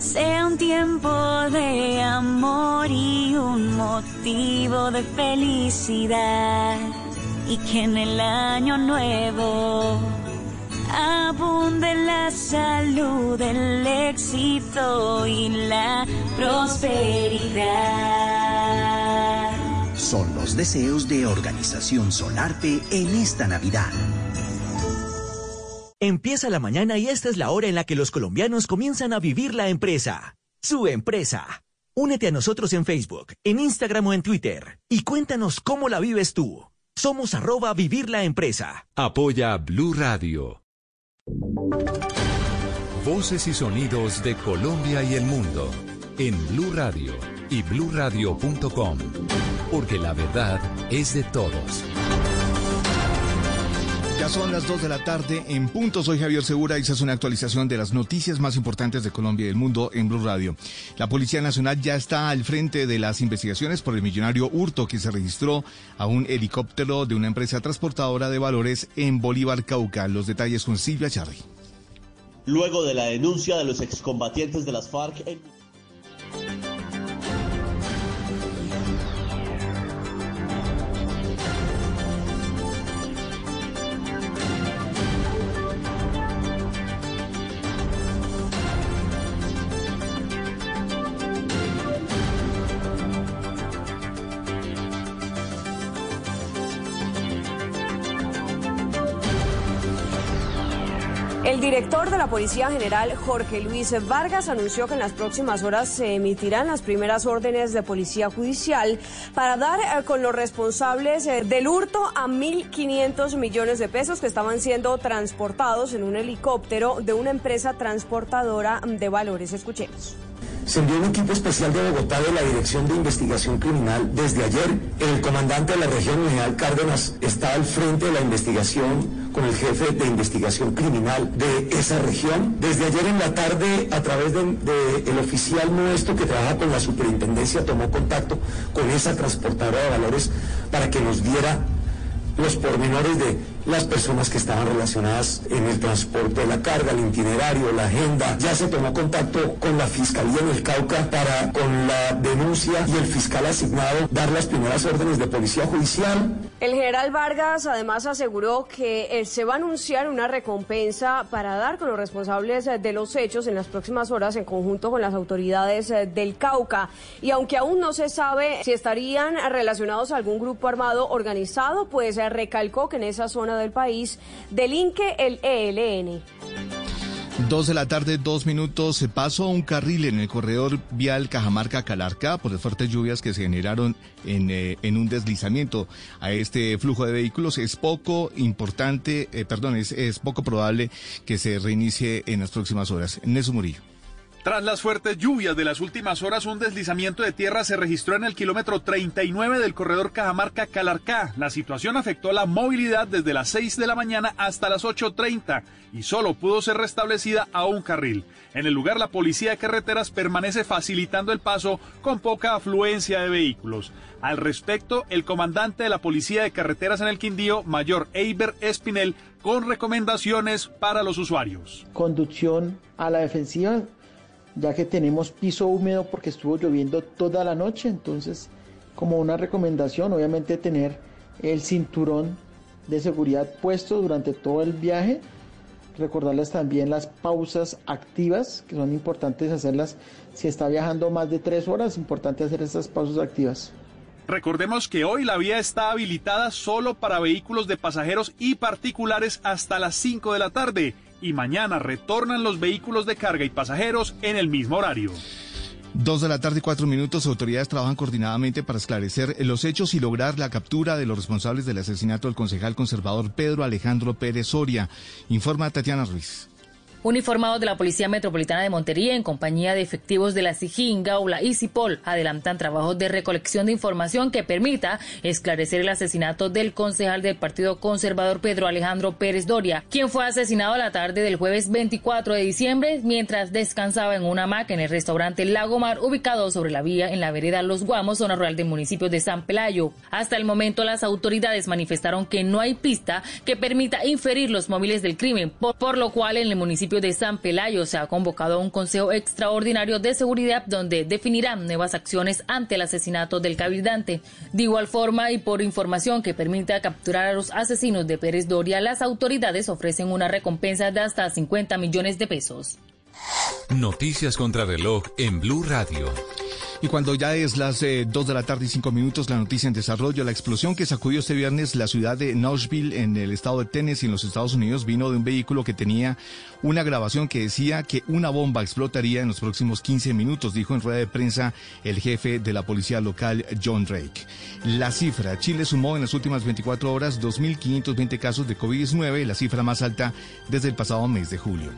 sea un tiempo de amor y un motivo de felicidad y que en el año nuevo abunde la salud, el éxito y la prosperidad. Son los deseos de Organización Solarte en esta Navidad. Empieza la mañana y esta es la hora en la que los colombianos comienzan a vivir la empresa. Su empresa. Únete a nosotros en Facebook, en Instagram o en Twitter y cuéntanos cómo la vives tú. Somos arroba vivir la empresa. Apoya Blue Radio. Voces y sonidos de Colombia y el mundo en Blue Radio y bluradio.com. Porque la verdad es de todos. Ya son las 2 de la tarde en punto. Soy Javier Segura y esa es una actualización de las noticias más importantes de Colombia y del mundo en Blue Radio. La Policía Nacional ya está al frente de las investigaciones por el millonario hurto que se registró a un helicóptero de una empresa transportadora de valores en Bolívar, Cauca. Los detalles con Silvia Charri. Luego de la denuncia de los excombatientes de las FARC. Director de la Policía General, Jorge Luis Vargas, anunció que en las próximas horas se emitirán las primeras órdenes de policía judicial para dar eh, con los responsables eh, del hurto a 1.500 millones de pesos que estaban siendo transportados en un helicóptero de una empresa transportadora de valores. Escuchemos. Se envió un equipo especial de Bogotá de la Dirección de Investigación Criminal. Desde ayer, el comandante de la región, general Cárdenas, está al frente de la investigación con el jefe de investigación criminal de esa región. Desde ayer en la tarde, a través del de, el oficial nuestro que trabaja con la superintendencia, tomó contacto con esa transportadora de valores para que nos diera los pormenores de las personas que estaban relacionadas en el transporte de la carga, el itinerario, la agenda. Ya se tomó contacto con la Fiscalía en el Cauca para, con la denuncia y el fiscal asignado, dar las primeras órdenes de policía judicial. El general Vargas además aseguró que eh, se va a anunciar una recompensa para dar con los responsables eh, de los hechos en las próximas horas en conjunto con las autoridades eh, del Cauca. Y aunque aún no se sabe si estarían relacionados a algún grupo armado organizado, pues recalcó que en esa zona del país delinque el ELN. Dos de la tarde, dos minutos. Se pasó un carril en el corredor vial Cajamarca-Calarca por las fuertes lluvias que se generaron en, eh, en, un deslizamiento a este flujo de vehículos. Es poco importante, eh, perdón, es, es, poco probable que se reinicie en las próximas horas. Nelson Murillo. Tras las fuertes lluvias de las últimas horas, un deslizamiento de tierra se registró en el kilómetro 39 del corredor Cajamarca-Calarcá. La situación afectó la movilidad desde las 6 de la mañana hasta las 8.30 y solo pudo ser restablecida a un carril. En el lugar, la policía de carreteras permanece facilitando el paso con poca afluencia de vehículos. Al respecto, el comandante de la Policía de Carreteras en el Quindío, mayor Eiber Espinel, con recomendaciones para los usuarios. Conducción a la defensiva ya que tenemos piso húmedo porque estuvo lloviendo toda la noche, entonces como una recomendación obviamente tener el cinturón de seguridad puesto durante todo el viaje, recordarles también las pausas activas, que son importantes hacerlas si está viajando más de tres horas, es importante hacer estas pausas activas. Recordemos que hoy la vía está habilitada solo para vehículos de pasajeros y particulares hasta las 5 de la tarde y mañana retornan los vehículos de carga y pasajeros en el mismo horario. Dos de la tarde y cuatro minutos, autoridades trabajan coordinadamente para esclarecer los hechos y lograr la captura de los responsables del asesinato del concejal conservador Pedro Alejandro Pérez Soria. Informa Tatiana Ruiz. Uniformados de la Policía Metropolitana de Montería en compañía de efectivos de la SIGIN, Gaula y Cipol adelantan trabajos de recolección de información que permita esclarecer el asesinato del concejal del Partido Conservador Pedro Alejandro Pérez Doria, quien fue asesinado la tarde del jueves 24 de diciembre mientras descansaba en una hamaca en el restaurante Lagomar ubicado sobre la vía en la vereda Los Guamos, zona rural del municipio de San Pelayo. Hasta el momento las autoridades manifestaron que no hay pista que permita inferir los móviles del crimen, por lo cual en el municipio municipio de San Pelayo se ha convocado a un consejo extraordinario de seguridad donde definirán nuevas acciones ante el asesinato del cabildante. De igual forma y por información que permita capturar a los asesinos de Pérez Doria, las autoridades ofrecen una recompensa de hasta 50 millones de pesos. Noticias contra reloj en Blue Radio. Y cuando ya es las eh, 2 de la tarde y 5 minutos, la noticia en desarrollo, la explosión que sacudió este viernes la ciudad de Nashville en el estado de Tennessee en los Estados Unidos vino de un vehículo que tenía una grabación que decía que una bomba explotaría en los próximos 15 minutos, dijo en rueda de prensa el jefe de la policía local, John Drake. La cifra, Chile sumó en las últimas 24 horas 2.520 casos de COVID-19, la cifra más alta desde el pasado mes de julio.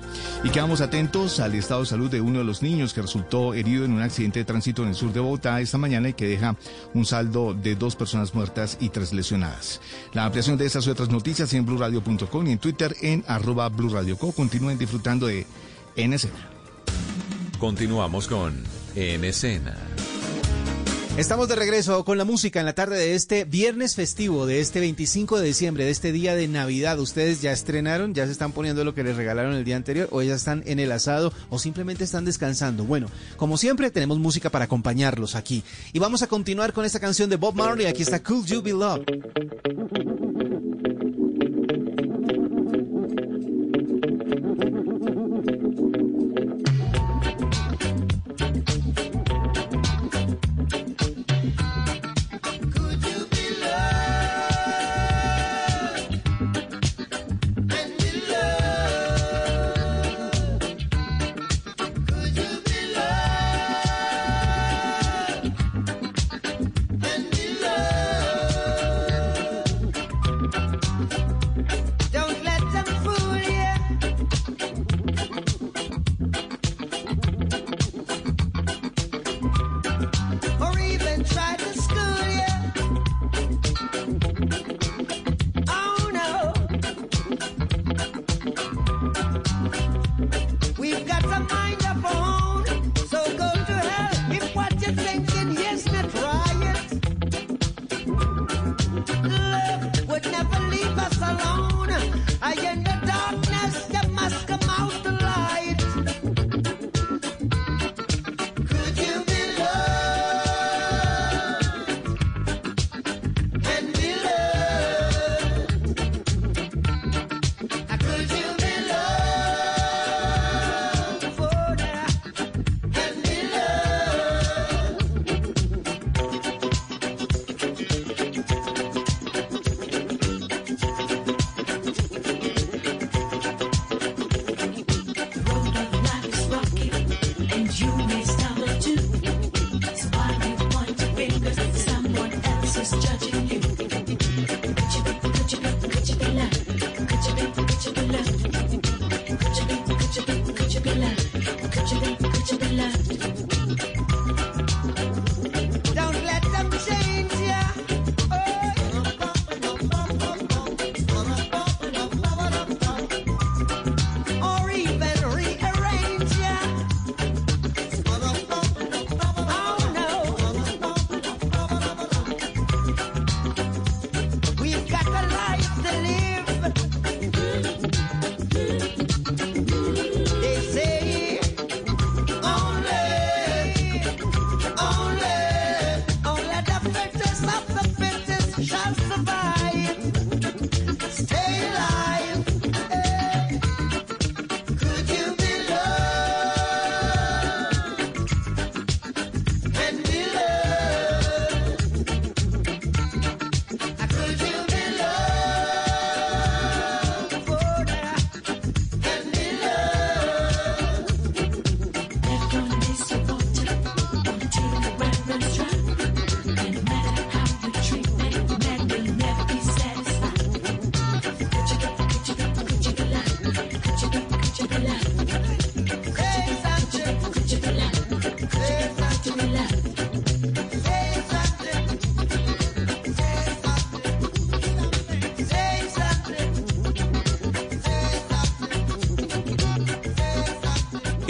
Y quedamos atentos al estado de salud de uno de los niños que resultó herido en un accidente de tránsito en sur de Bogotá esta mañana y que deja un saldo de dos personas muertas y tres lesionadas. La ampliación de estas y otras noticias en blurradio.com y en Twitter en arroba blurradioco. Continúen disfrutando de Escena. Continuamos con Escena. Estamos de regreso con la música en la tarde de este viernes festivo, de este 25 de diciembre, de este día de Navidad. ¿Ustedes ya estrenaron? ¿Ya se están poniendo lo que les regalaron el día anterior? ¿O ya están en el asado? ¿O simplemente están descansando? Bueno, como siempre, tenemos música para acompañarlos aquí. Y vamos a continuar con esta canción de Bob Marley. Aquí está Cool You Be Loved.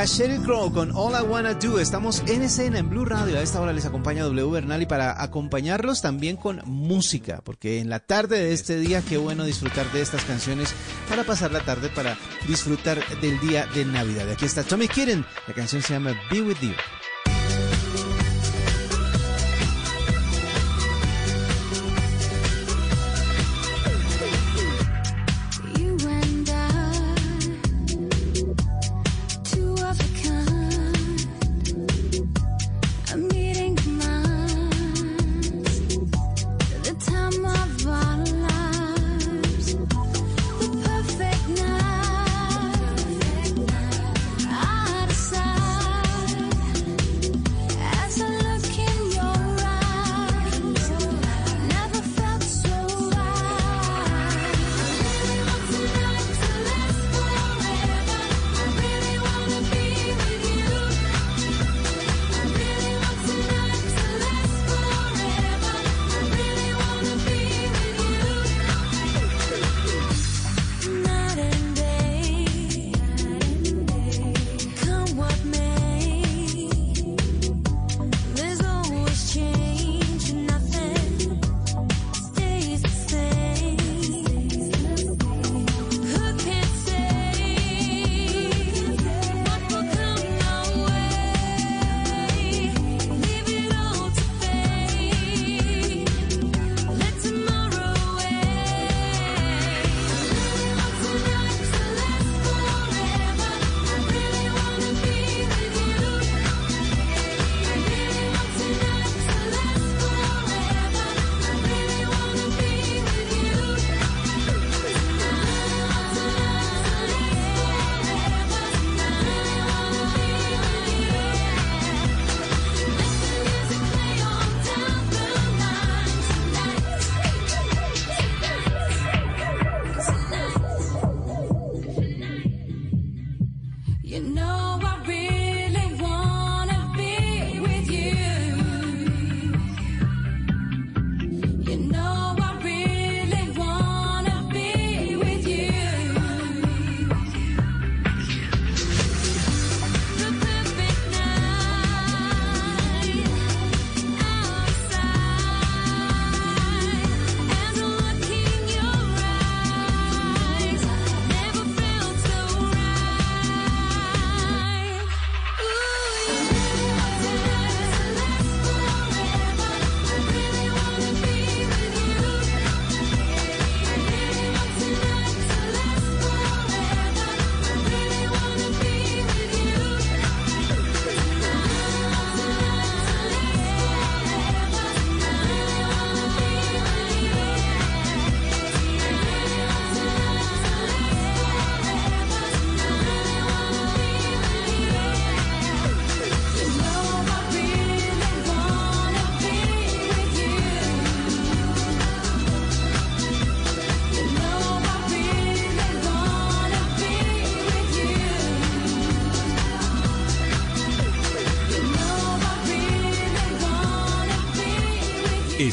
Era Sheryl Crow con All I Wanna Do. Estamos en escena en Blue Radio. A esta hora les acompaña W Bernal y para acompañarlos también con música, porque en la tarde de este día, qué bueno disfrutar de estas canciones para pasar la tarde, para disfrutar del día de Navidad. Aquí está Tommy Kitten. La canción se llama Be With You.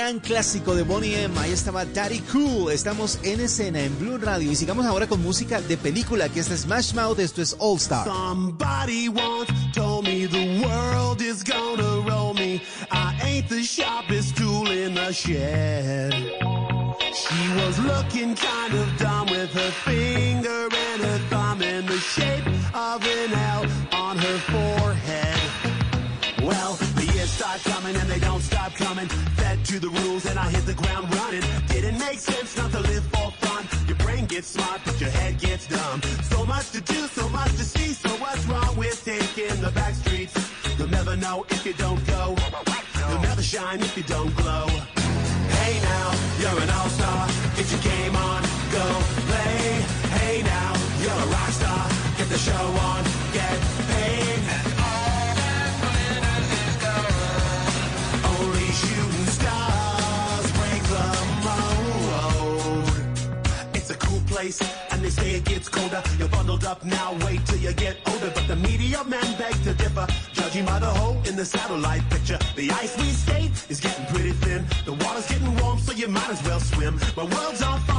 gran clásico de Bonnie M. Ahí estaba Daddy Cool. Estamos en escena en Blue Radio y sigamos ahora con música de película. Aquí está Smash Mouth, esto es All Star. Somebody once told me the world is gonna roll me. I ain't the sharpest tool in the shed. you don't The ice we skate is getting pretty thin. The water's getting warm, so you might as well swim. My world's on fire.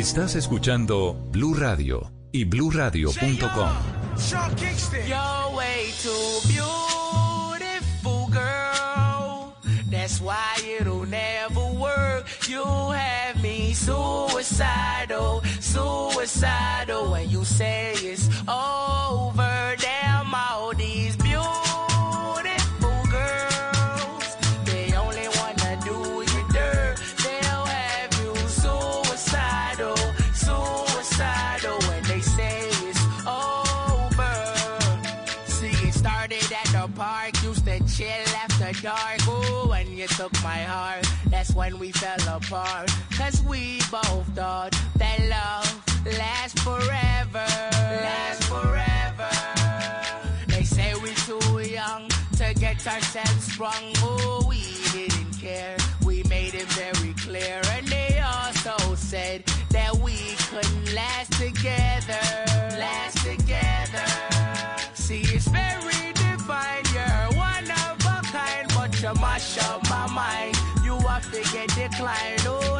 Estás escuchando Blue Radio y bluradio.com. You're way too beautiful, girl. That's why it'll never work. You have me suicidal, suicidal. When you say it's over, when we fell apart. Cause we both thought that love lasts forever. Lasts forever. They say we're too young to get ourselves sprung. Oh, we didn't care. We made it very clear. And they also said that we couldn't last together. Last together. See, it's very divine. You're one of a kind, but you mash up my mind. You have to get declined. Oh,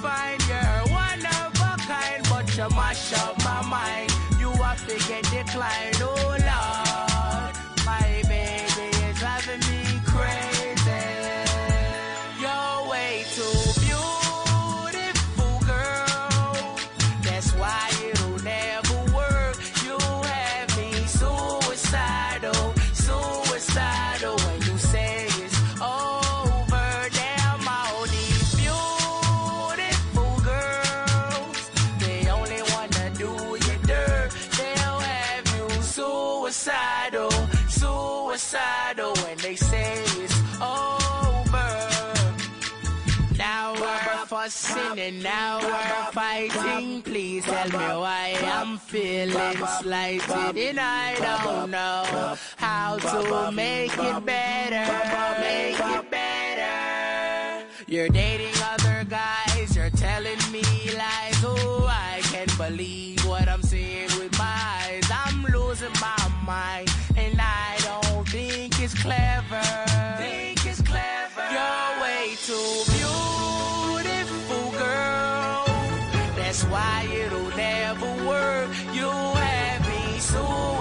divine. You're one of a kind, but you mash up my mind. You have to get declined. Oh, Lord. Fussing and now we're fighting. Please tell me why I'm feeling slighted and I don't know how to make it better. Make it better. You're dating other guys, you're telling me lies. Oh, I can't believe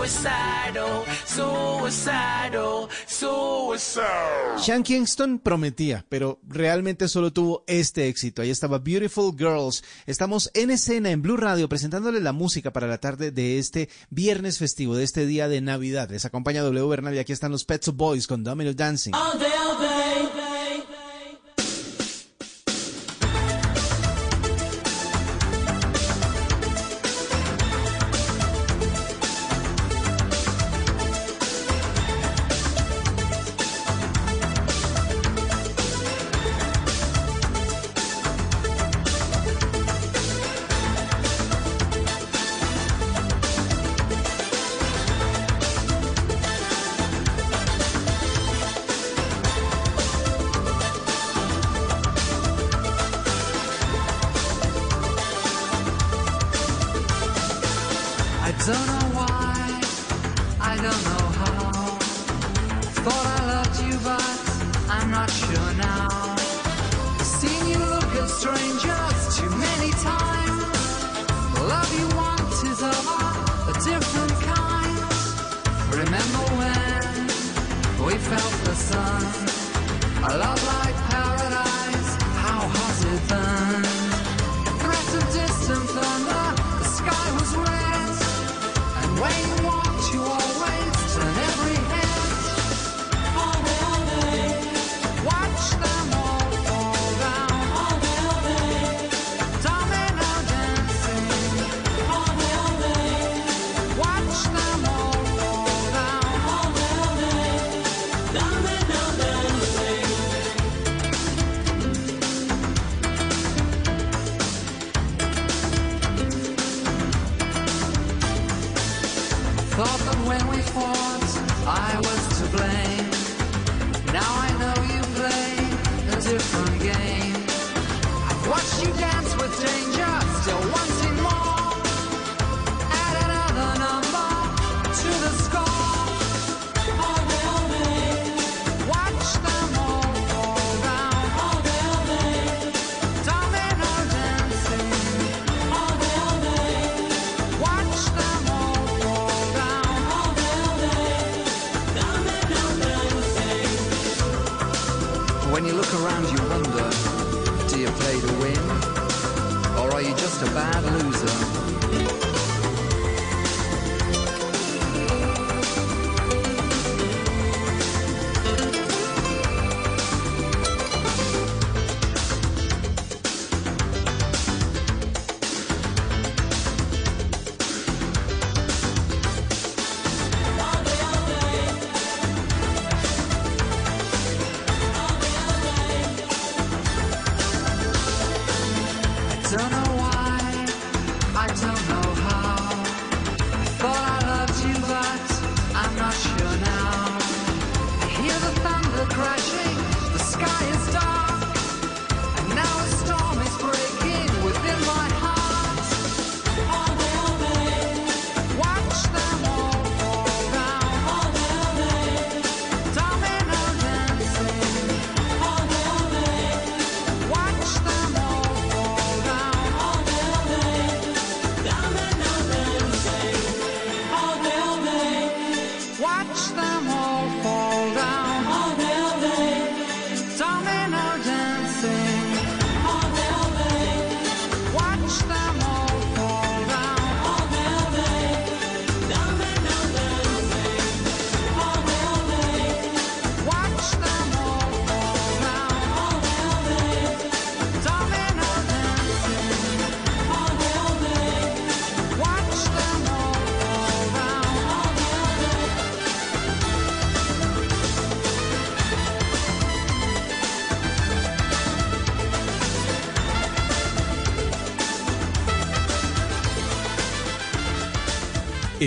suicidal, suicidal, suicidal. Sean Kingston prometía, pero realmente solo tuvo este éxito. Ahí estaba Beautiful Girls. Estamos en escena en Blue Radio presentándole la música para la tarde de este viernes festivo, de este día de Navidad. Les acompaña W Bernal y aquí están los Pet Shop Boys con Domino Dancing. All day, all day.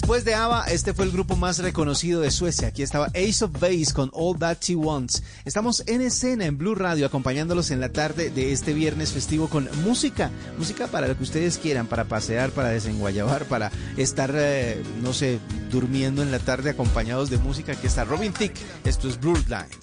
Después de ABBA, este fue el grupo más reconocido de Suecia. Aquí estaba Ace of Base con All That She Wants. Estamos en escena en Blue Radio acompañándolos en la tarde de este viernes festivo con música. Música para lo que ustedes quieran, para pasear, para desenguayabar, para estar, eh, no sé, durmiendo en la tarde acompañados de música. Aquí está Robin Thicke. Esto es Blue Line.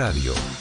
Radio.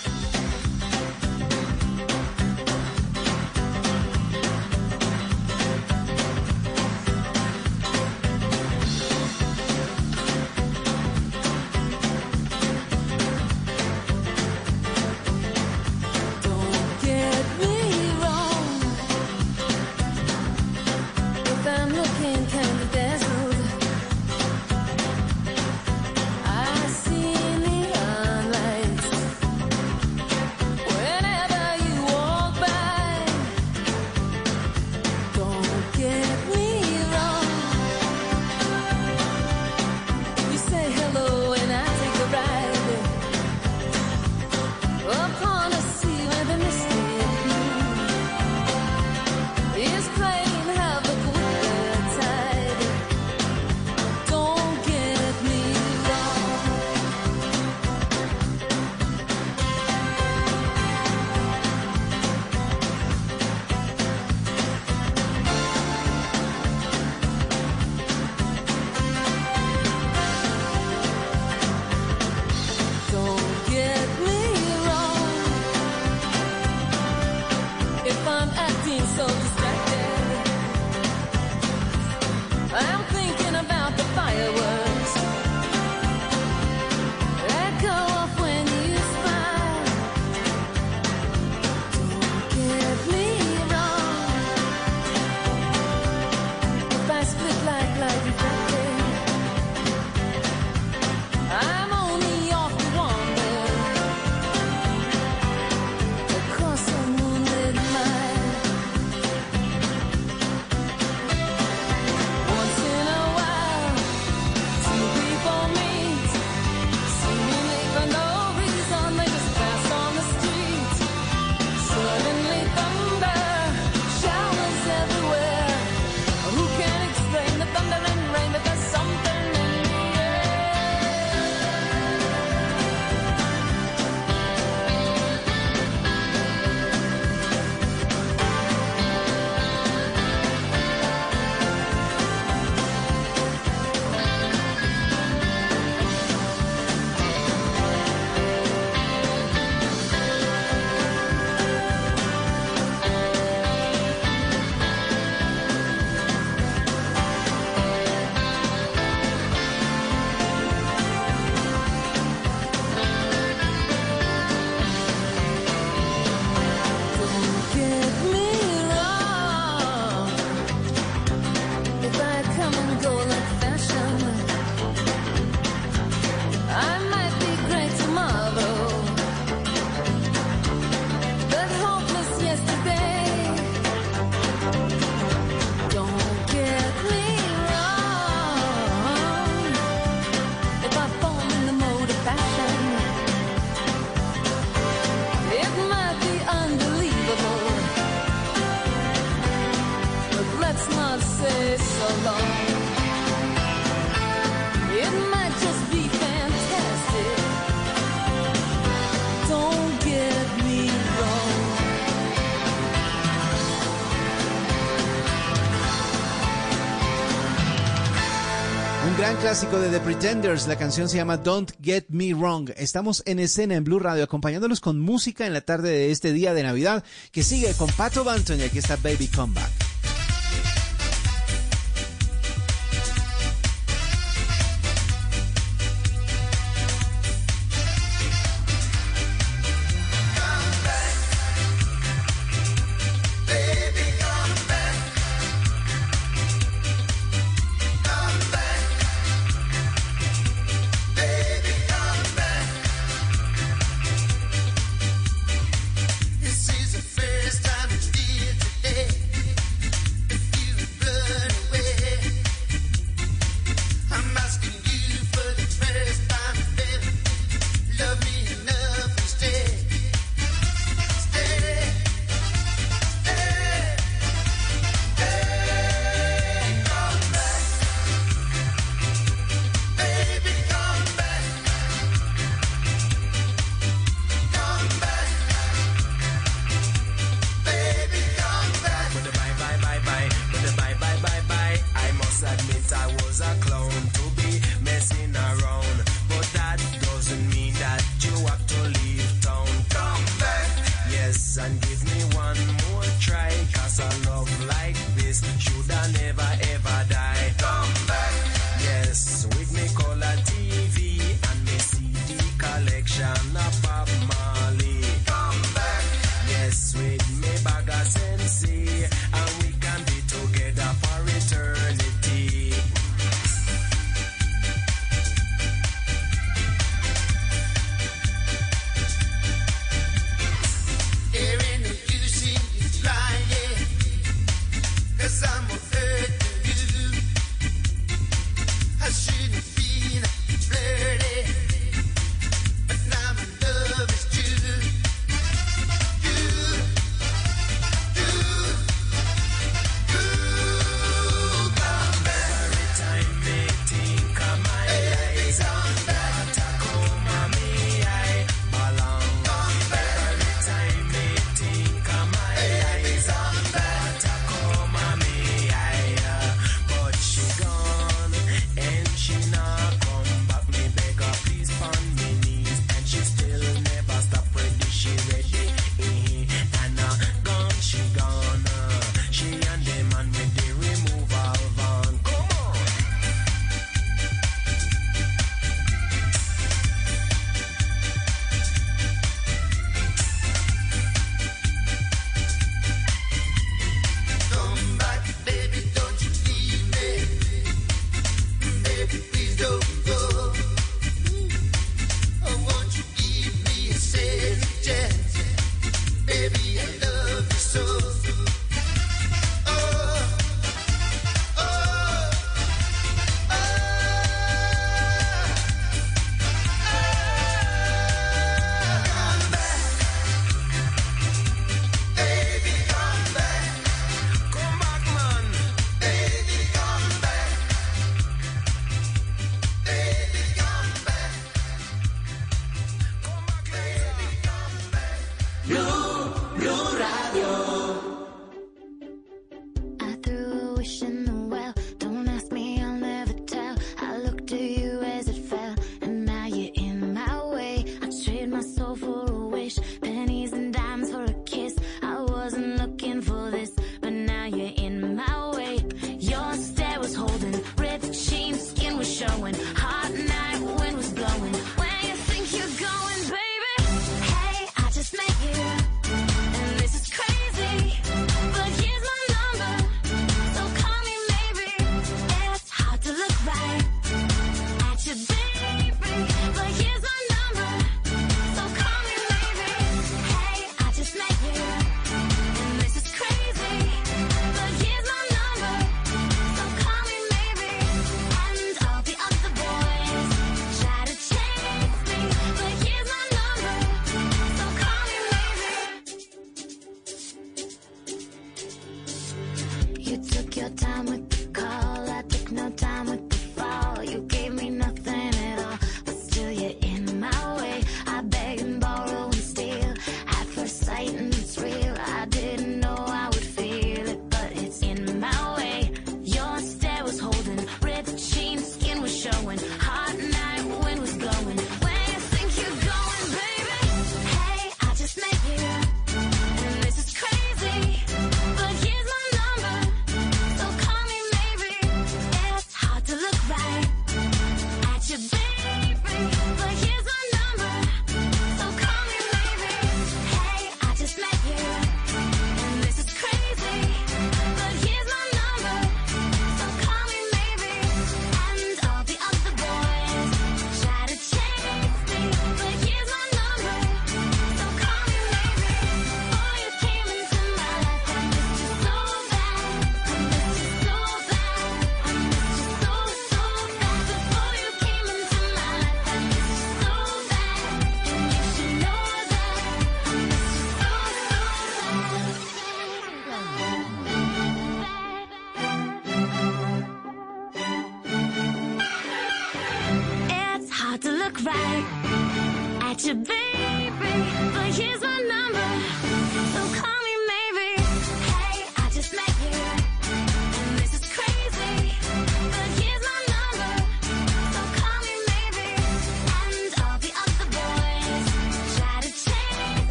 clásico de The Pretenders, la canción se llama Don't Get Me Wrong. Estamos en escena en Blue Radio acompañándolos con música en la tarde de este día de Navidad que sigue con Pato Banton y aquí está Baby Comeback.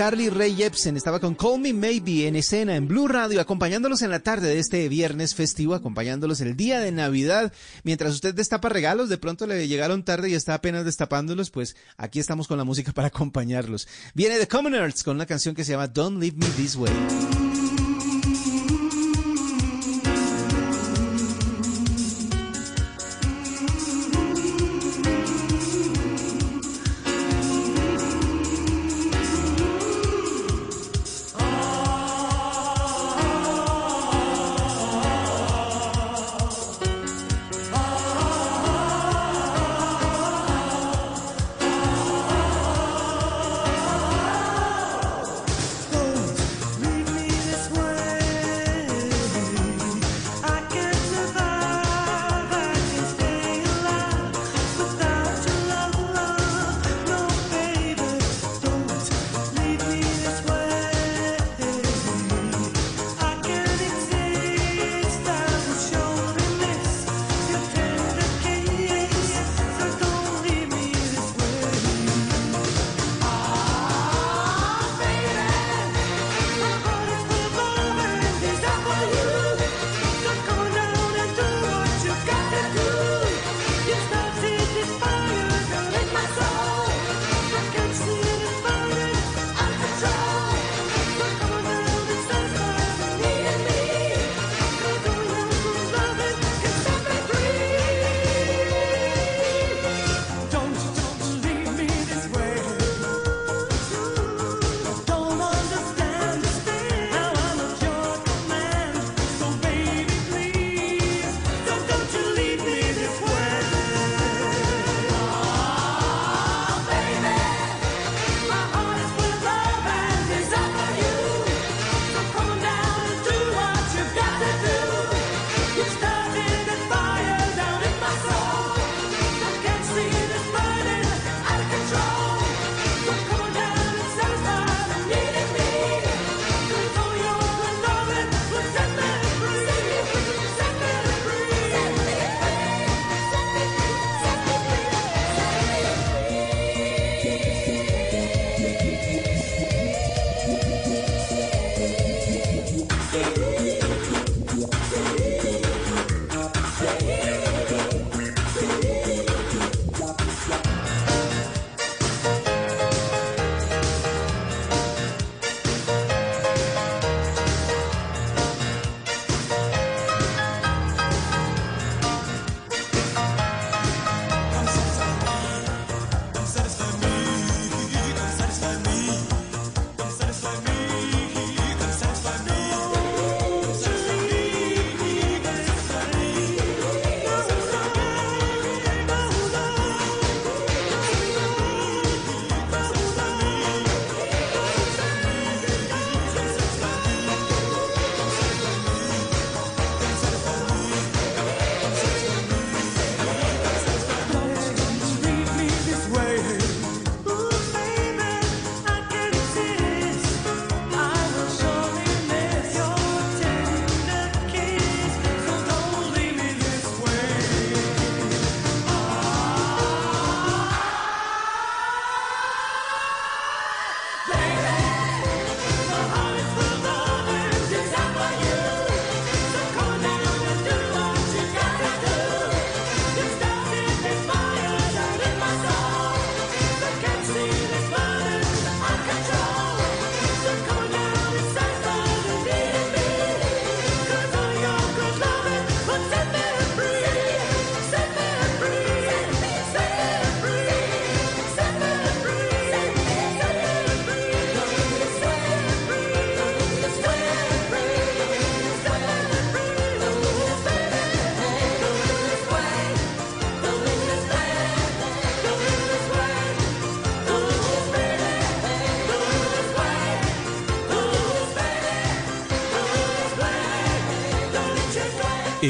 Carly Ray Jepsen estaba con Call Me Maybe en escena en Blue Radio, acompañándolos en la tarde de este viernes festivo, acompañándolos el día de Navidad. Mientras usted destapa regalos, de pronto le llegaron tarde y está apenas destapándolos, pues aquí estamos con la música para acompañarlos. Viene The Commoners con una canción que se llama Don't Leave Me This Way.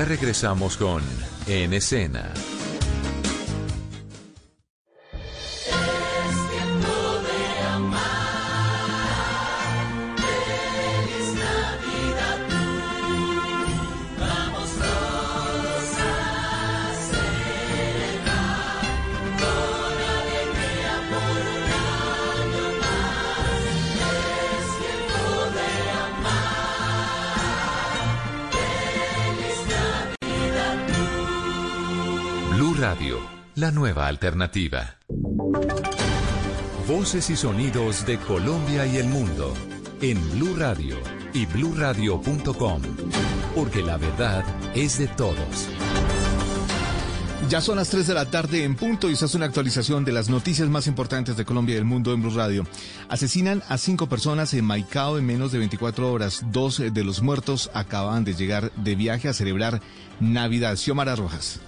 Ya regresamos con En Escena. Alternativa. Voces y sonidos de Colombia y el mundo en Blue Radio y bluradio.com, porque la verdad es de todos. Ya son las 3 de la tarde en punto y esta es una actualización de las noticias más importantes de Colombia y del mundo en Blue Radio. Asesinan a cinco personas en Maicao en menos de 24 horas. Dos de los muertos acaban de llegar de viaje a celebrar Navidad. Xiomara Rojas.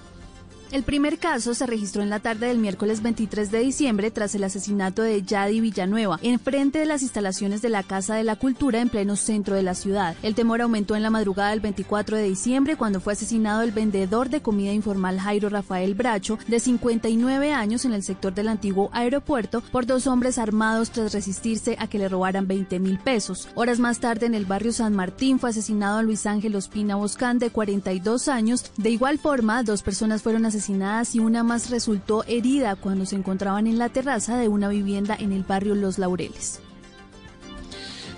El primer caso se registró en la tarde del miércoles 23 de diciembre tras el asesinato de Yadi Villanueva, enfrente de las instalaciones de la Casa de la Cultura en pleno centro de la ciudad. El temor aumentó en la madrugada del 24 de diciembre cuando fue asesinado el vendedor de comida informal Jairo Rafael Bracho, de 59 años en el sector del antiguo aeropuerto, por dos hombres armados tras resistirse a que le robaran 20 mil pesos. Horas más tarde en el barrio San Martín fue asesinado Luis Ángel Ospina Boscán, de 42 años. De igual forma, dos personas fueron asesinadas y una más resultó herida cuando se encontraban en la terraza de una vivienda en el barrio Los Laureles.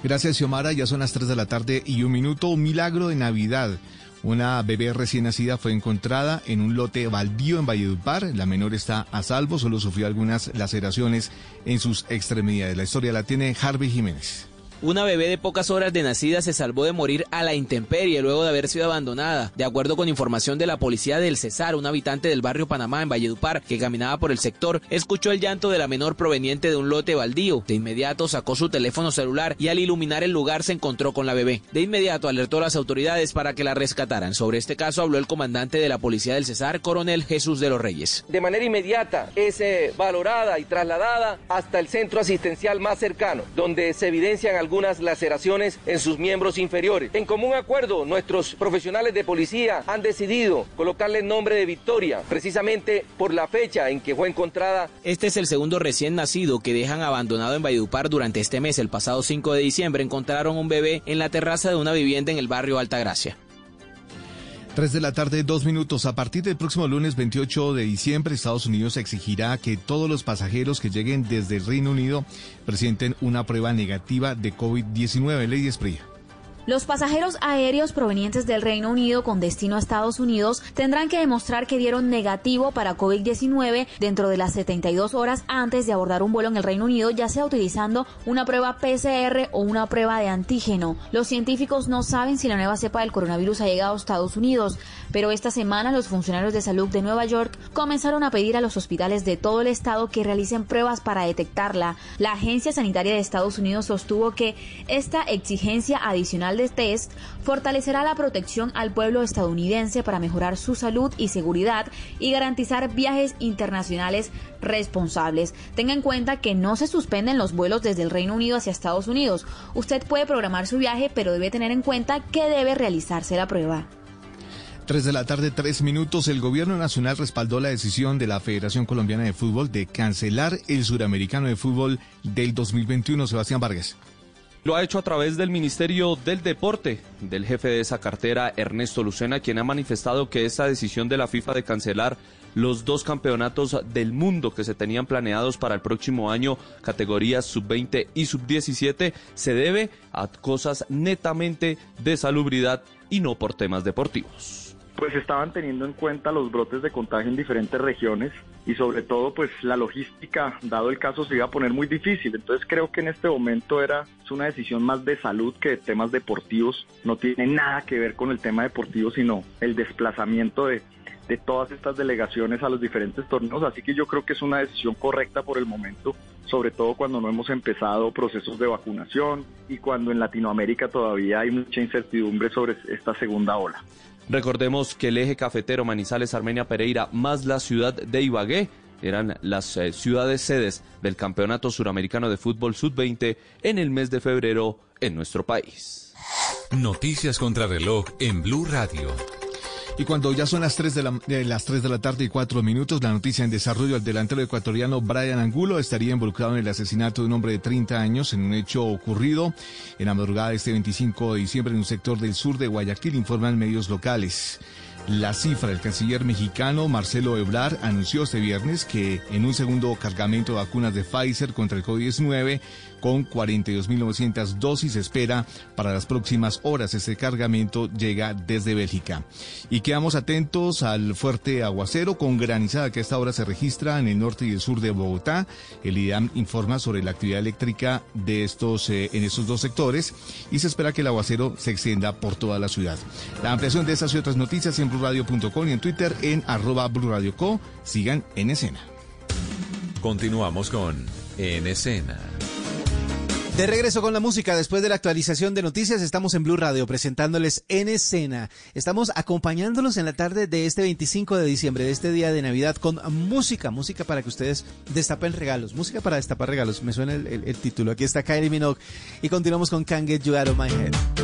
Gracias, Xiomara. Ya son las 3 de la tarde y un minuto. Un milagro de Navidad. Una bebé recién nacida fue encontrada en un lote baldío en Valledupar. La menor está a salvo, solo sufrió algunas laceraciones en sus extremidades. La historia la tiene Harvey Jiménez. Una bebé de pocas horas de nacida se salvó de morir a la intemperie luego de haber sido abandonada. De acuerdo con información de la policía del Cesar, un habitante del barrio Panamá en Valledupar que caminaba por el sector escuchó el llanto de la menor proveniente de un lote baldío. De inmediato sacó su teléfono celular y al iluminar el lugar se encontró con la bebé. De inmediato alertó a las autoridades para que la rescataran. Sobre este caso habló el comandante de la policía del Cesar, coronel Jesús de los Reyes. de manera inmediata es eh, valorada y trasladada hasta el centro asistencial más cercano, donde se evidencian algunas laceraciones en sus miembros inferiores. En común acuerdo, nuestros profesionales de policía han decidido colocarle el nombre de Victoria, precisamente por la fecha en que fue encontrada. Este es el segundo recién nacido que dejan abandonado en Valledupar durante este mes. El pasado 5 de diciembre encontraron un bebé en la terraza de una vivienda en el barrio Altagracia. 3 de la tarde, dos minutos. A partir del próximo lunes 28 de diciembre, Estados Unidos exigirá que todos los pasajeros que lleguen desde el Reino Unido presenten una prueba negativa de COVID-19. Lady Esprilla. Los pasajeros aéreos provenientes del Reino Unido con destino a Estados Unidos tendrán que demostrar que dieron negativo para COVID-19 dentro de las 72 horas antes de abordar un vuelo en el Reino Unido, ya sea utilizando una prueba PCR o una prueba de antígeno. Los científicos no saben si la nueva cepa del coronavirus ha llegado a Estados Unidos, pero esta semana los funcionarios de salud de Nueva York comenzaron a pedir a los hospitales de todo el estado que realicen pruebas para detectarla. La Agencia Sanitaria de Estados Unidos sostuvo que esta exigencia adicional Nacional de Test fortalecerá la protección al pueblo estadounidense para mejorar su salud y seguridad y garantizar viajes internacionales responsables. Tenga en cuenta que no se suspenden los vuelos desde el Reino Unido hacia Estados Unidos. Usted puede programar su viaje, pero debe tener en cuenta que debe realizarse la prueba. 3 de la tarde, 3 minutos. El gobierno nacional respaldó la decisión de la Federación Colombiana de Fútbol de cancelar el Suramericano de Fútbol del 2021. Sebastián Vargas. Lo ha hecho a través del Ministerio del Deporte, del jefe de esa cartera, Ernesto Lucena, quien ha manifestado que esta decisión de la FIFA de cancelar los dos campeonatos del mundo que se tenían planeados para el próximo año, categorías sub-20 y sub-17, se debe a cosas netamente de salubridad y no por temas deportivos pues estaban teniendo en cuenta los brotes de contagio en diferentes regiones y sobre todo pues la logística, dado el caso, se iba a poner muy difícil. Entonces creo que en este momento era una decisión más de salud que de temas deportivos. No tiene nada que ver con el tema deportivo, sino el desplazamiento de, de todas estas delegaciones a los diferentes torneos. Así que yo creo que es una decisión correcta por el momento, sobre todo cuando no hemos empezado procesos de vacunación y cuando en Latinoamérica todavía hay mucha incertidumbre sobre esta segunda ola. Recordemos que el eje cafetero Manizales Armenia Pereira más la ciudad de Ibagué eran las eh, ciudades sedes del Campeonato Suramericano de Fútbol Sub-20 en el mes de febrero en nuestro país. Noticias contra reloj en Blue Radio. Y cuando ya son las 3 de la, de las 3 de la tarde y 4 minutos, la noticia en desarrollo, el delantero ecuatoriano Brian Angulo estaría involucrado en el asesinato de un hombre de 30 años en un hecho ocurrido en la madrugada de este 25 de diciembre en un sector del sur de Guayaquil, informan medios locales. La cifra, el canciller mexicano Marcelo Ebrar anunció este viernes que en un segundo cargamento de vacunas de Pfizer contra el COVID-19 con 42.900 dosis espera para las próximas horas. Este cargamento llega desde Bélgica. Y quedamos atentos al fuerte aguacero con granizada que a esta hora se registra en el norte y el sur de Bogotá. El IDAM informa sobre la actividad eléctrica de estos, eh, en estos dos sectores y se espera que el aguacero se extienda por toda la ciudad. La ampliación de estas y otras noticias en blurradio.com y en Twitter en arroba blurradioco. Sigan en escena. Continuamos con En Escena. De regreso con la música, después de la actualización de noticias, estamos en Blue Radio presentándoles en escena. Estamos acompañándolos en la tarde de este 25 de diciembre, de este día de Navidad, con música, música para que ustedes destapen regalos, música para destapar regalos. Me suena el, el- título. Aquí está Kylie Minogue y continuamos con Can't Get You Out of My Head.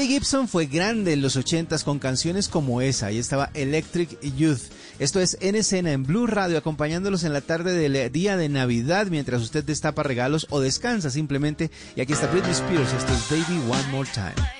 Freddie Gibson fue grande en los 80s con canciones como esa. Ahí estaba Electric Youth. Esto es En Escena en Blue Radio, acompañándolos en la tarde del día de Navidad mientras usted destapa regalos o descansa simplemente. Y aquí está Britney Spears. Esto es Baby One More Time.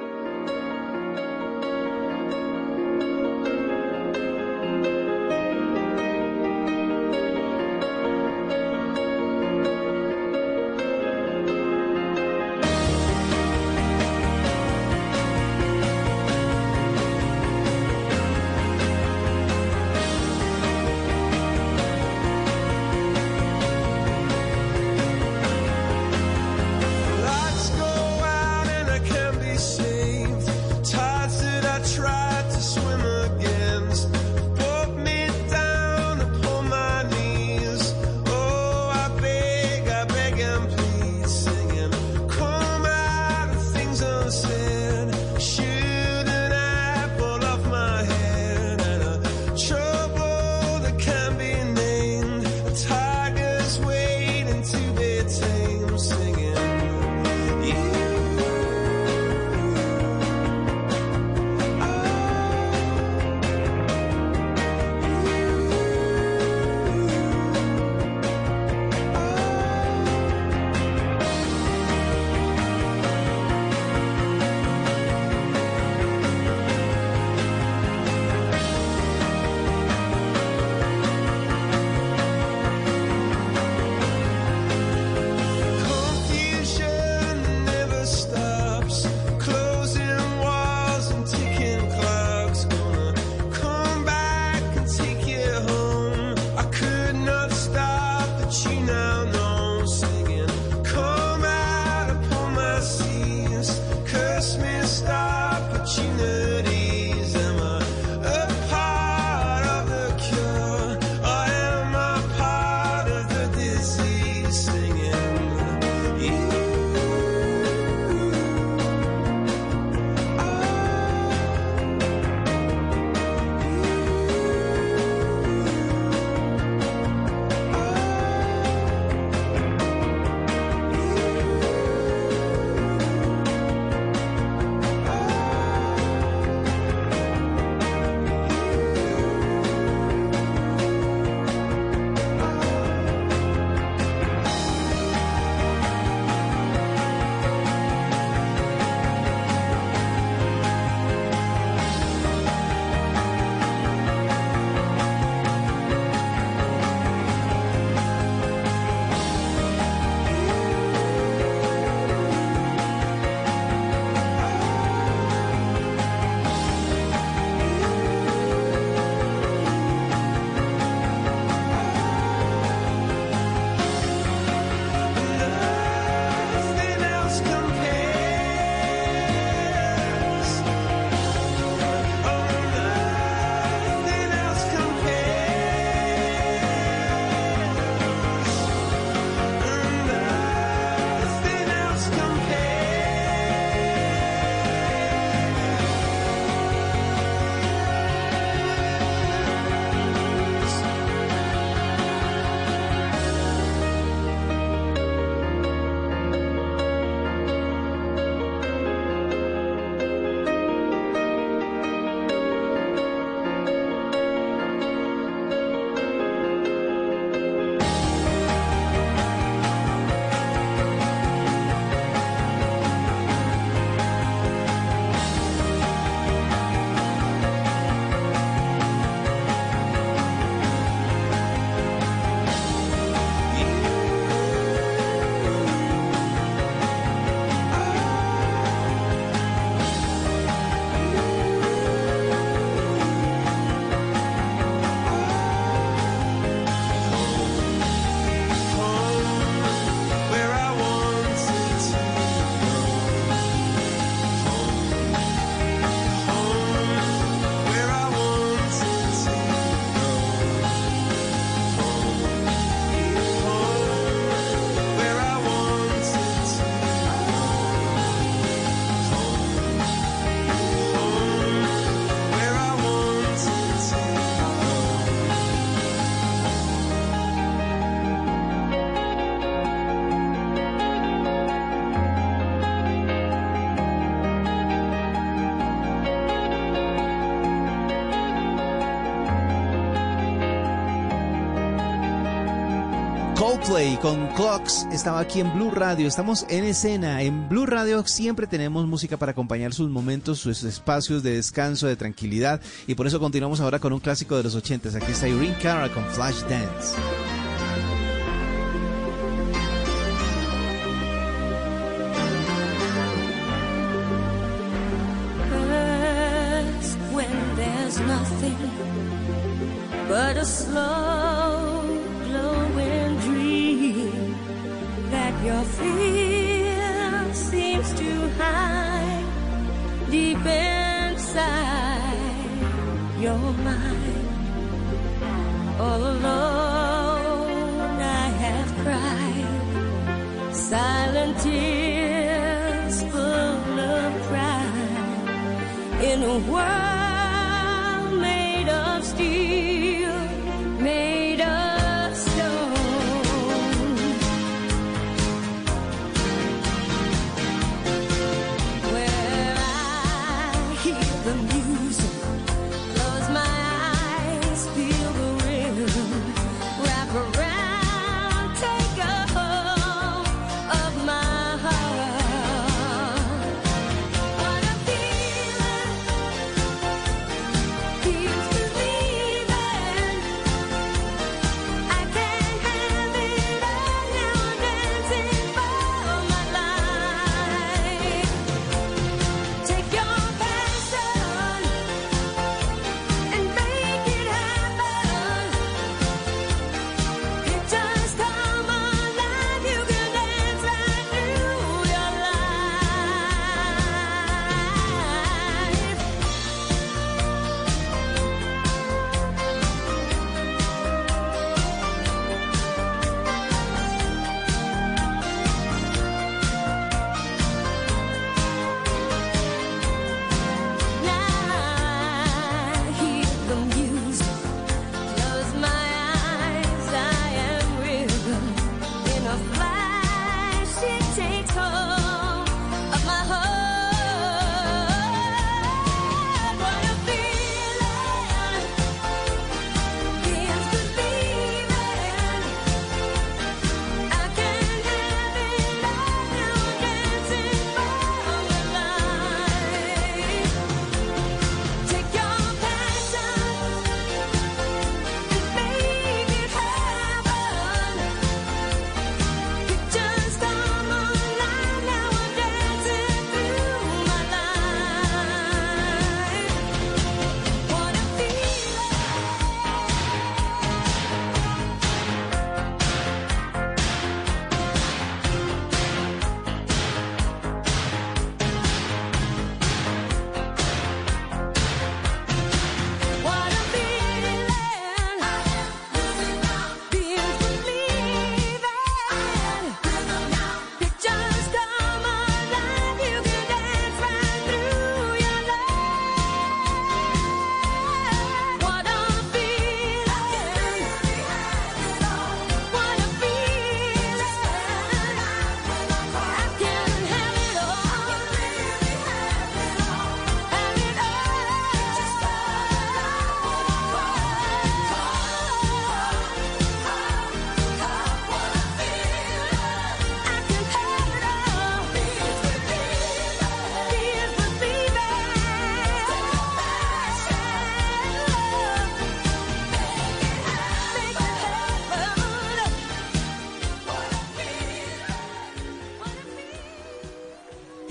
Con Clocks estaba aquí en Blue Radio. Estamos en escena. En Blue Radio siempre tenemos música para acompañar sus momentos, sus espacios de descanso, de tranquilidad. Y por eso continuamos ahora con un clásico de los ochentas. Aquí está Irene Cara con Flash Dance.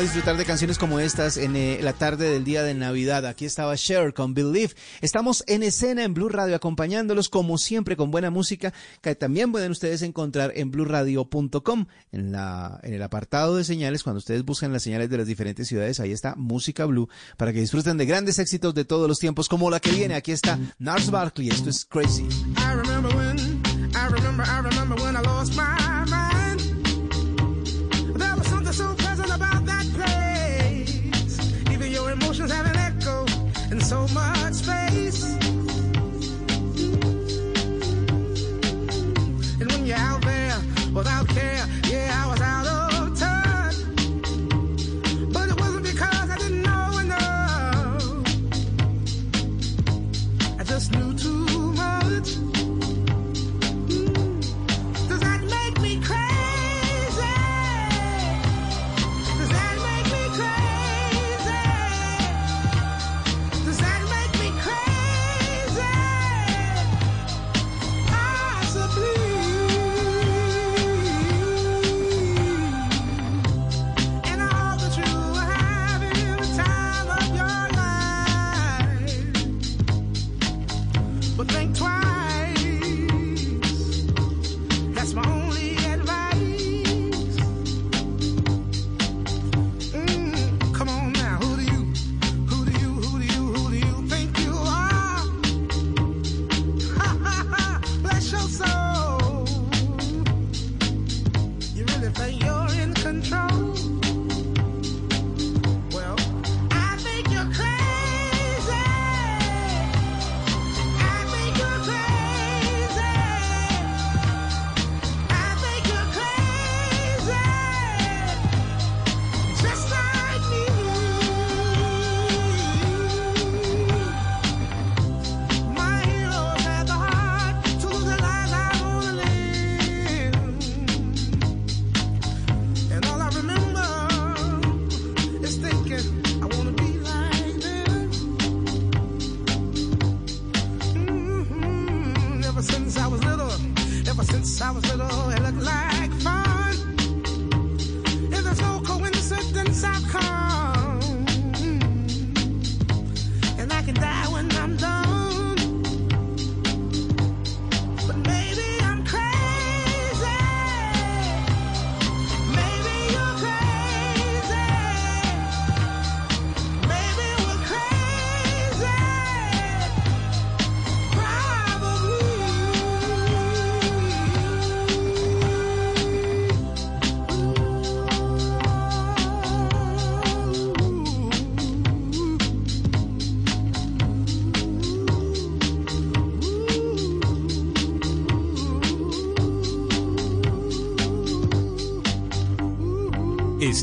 Disfrutar de canciones como estas en eh, la tarde del día de Navidad. Aquí estaba Cher con Believe. Estamos en escena en Blue Radio acompañándolos como siempre con buena música que también pueden ustedes encontrar en blueradio.com en la en el apartado de señales cuando ustedes buscan las señales de las diferentes ciudades ahí está música blue para que disfruten de grandes éxitos de todos los tiempos como la que viene. Aquí está Nars Barkley. Esto es Crazy. I remember when, I remember, I remember when I lost my so much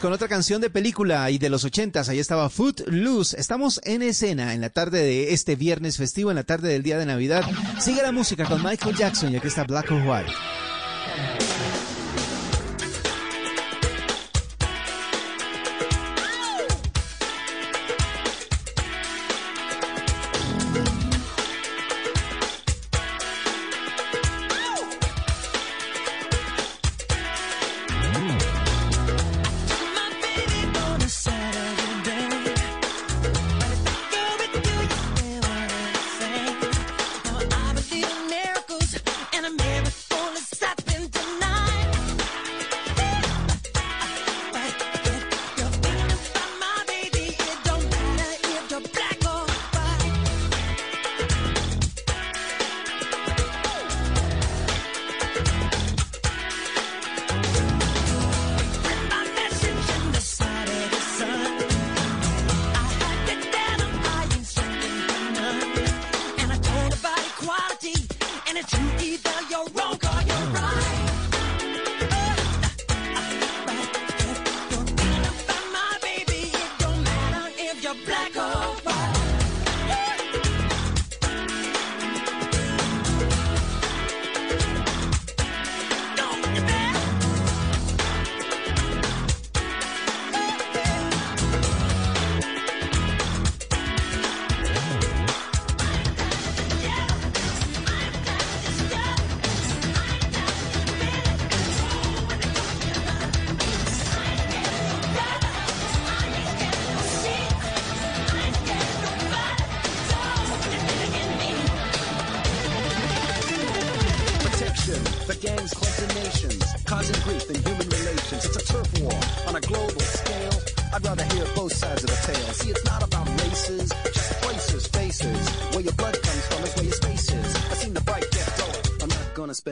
Con otra canción de película y de los ochentas. Ahí estaba Footloose. Estamos en escena en la tarde de este viernes festivo, en la tarde del día de Navidad. Sigue la música con Michael Jackson y aquí está Black or White.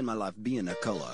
my life being a color.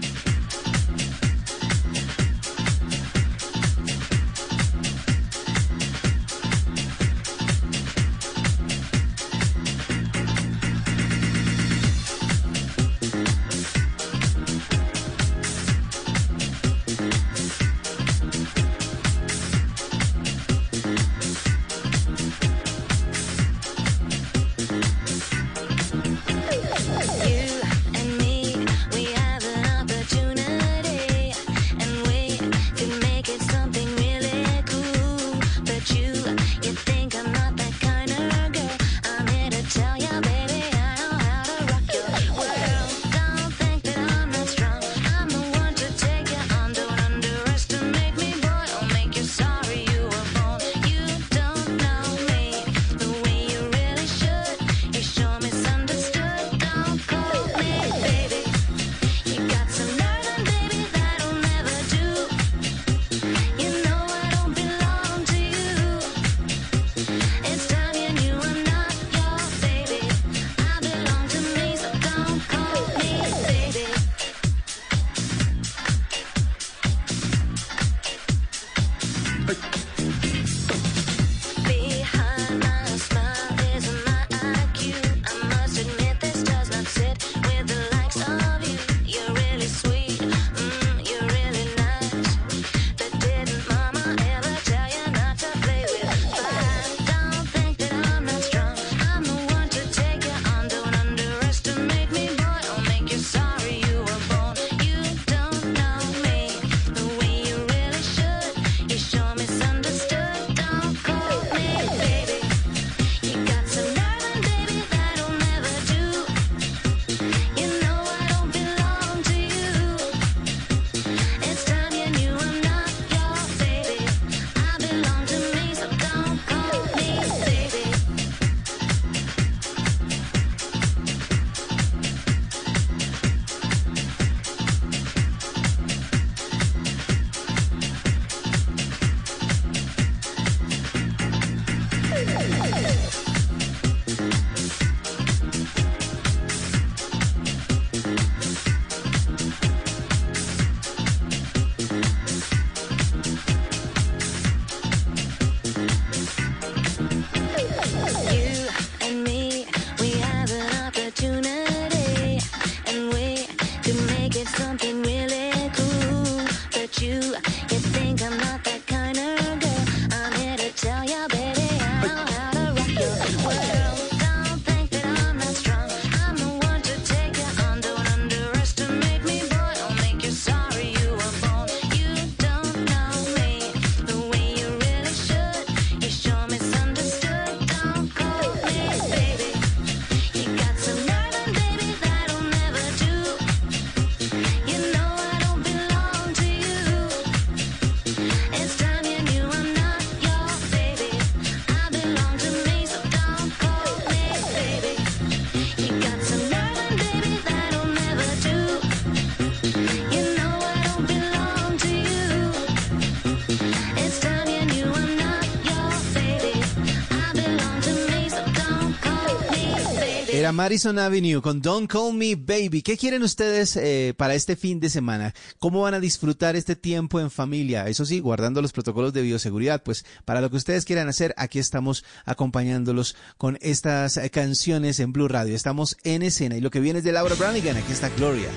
Era Madison Avenue con Don't Call Me Baby. ¿Qué quieren ustedes eh, para este fin de semana? ¿Cómo van a disfrutar este tiempo en familia? Eso sí, guardando los protocolos de bioseguridad. Pues para lo que ustedes quieran hacer, aquí estamos acompañándolos con estas eh, canciones en Blue Radio. Estamos en escena y lo que viene es de Laura Branigan. Aquí está. Gloria,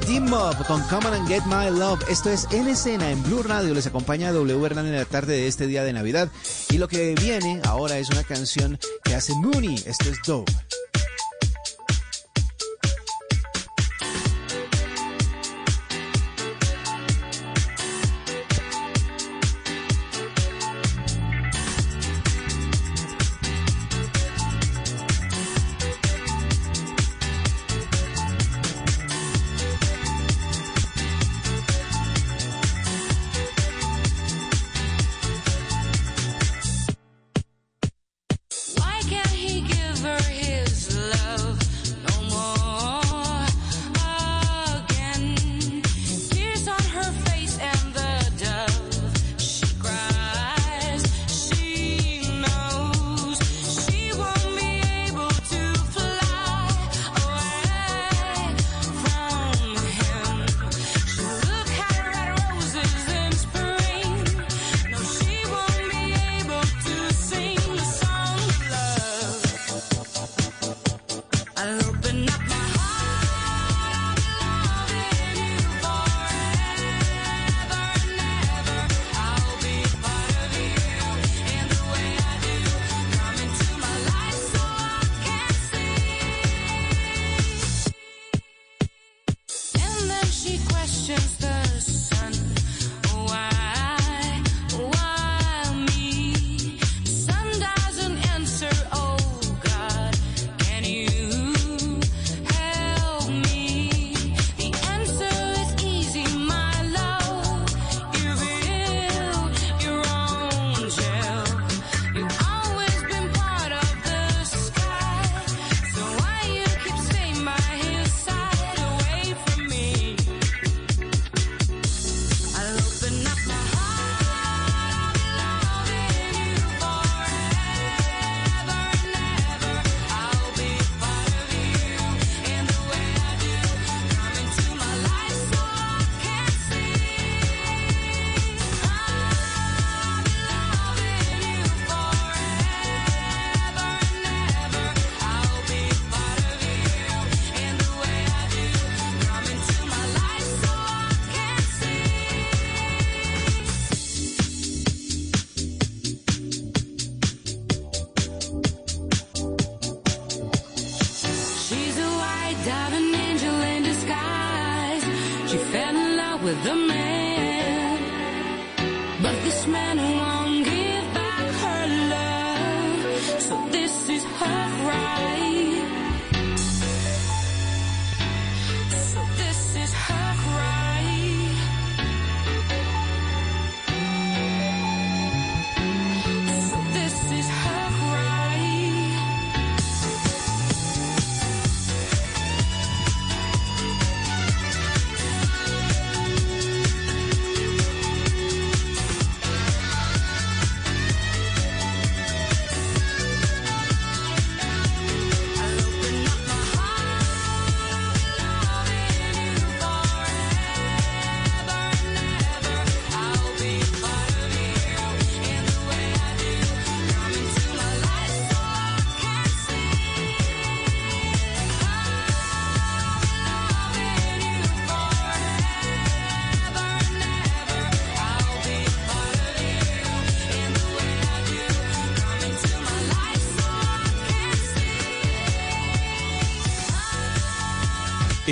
Team Mob con Come On and Get My Love. Esto es En Escena en Blue Radio. Les acompaña W Hernández en la tarde de este día de Navidad. Y lo que viene ahora es una canción que hace Mooney. Esto es Dope.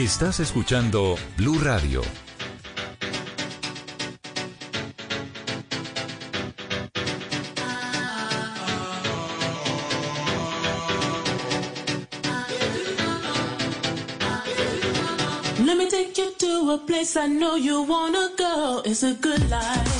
Estás escuchando Blue Radio. Let me take you to a place I know you wanna go. It's a good life.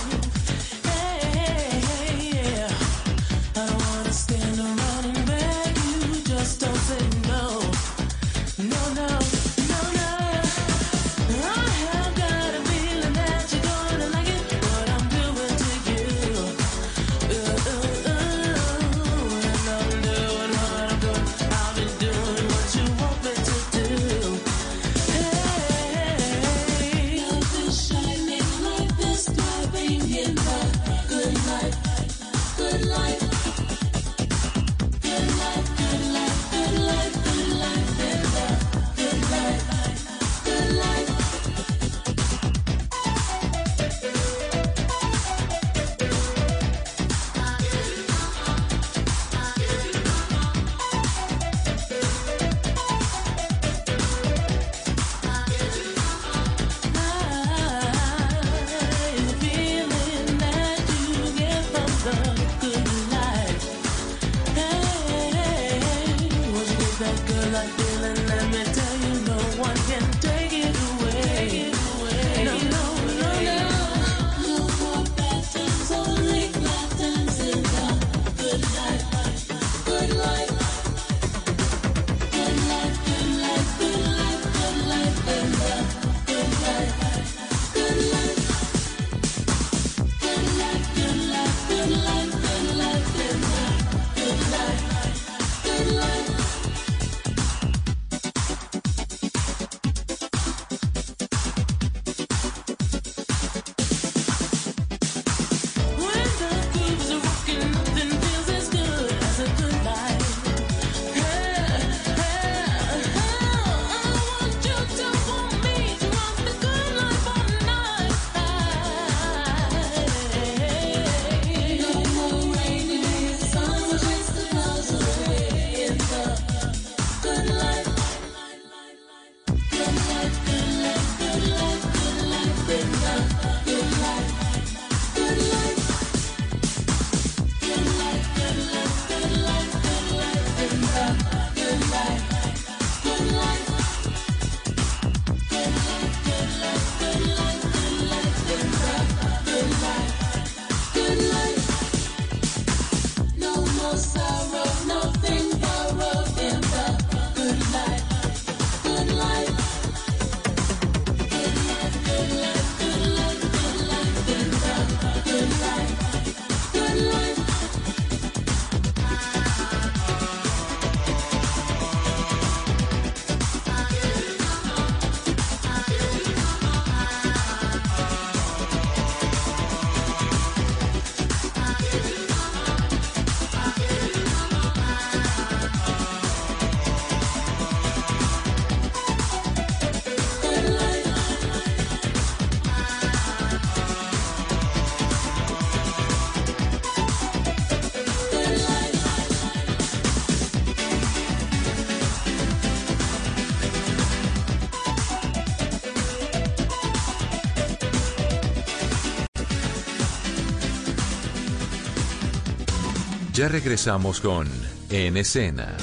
Regresamos con En Escena.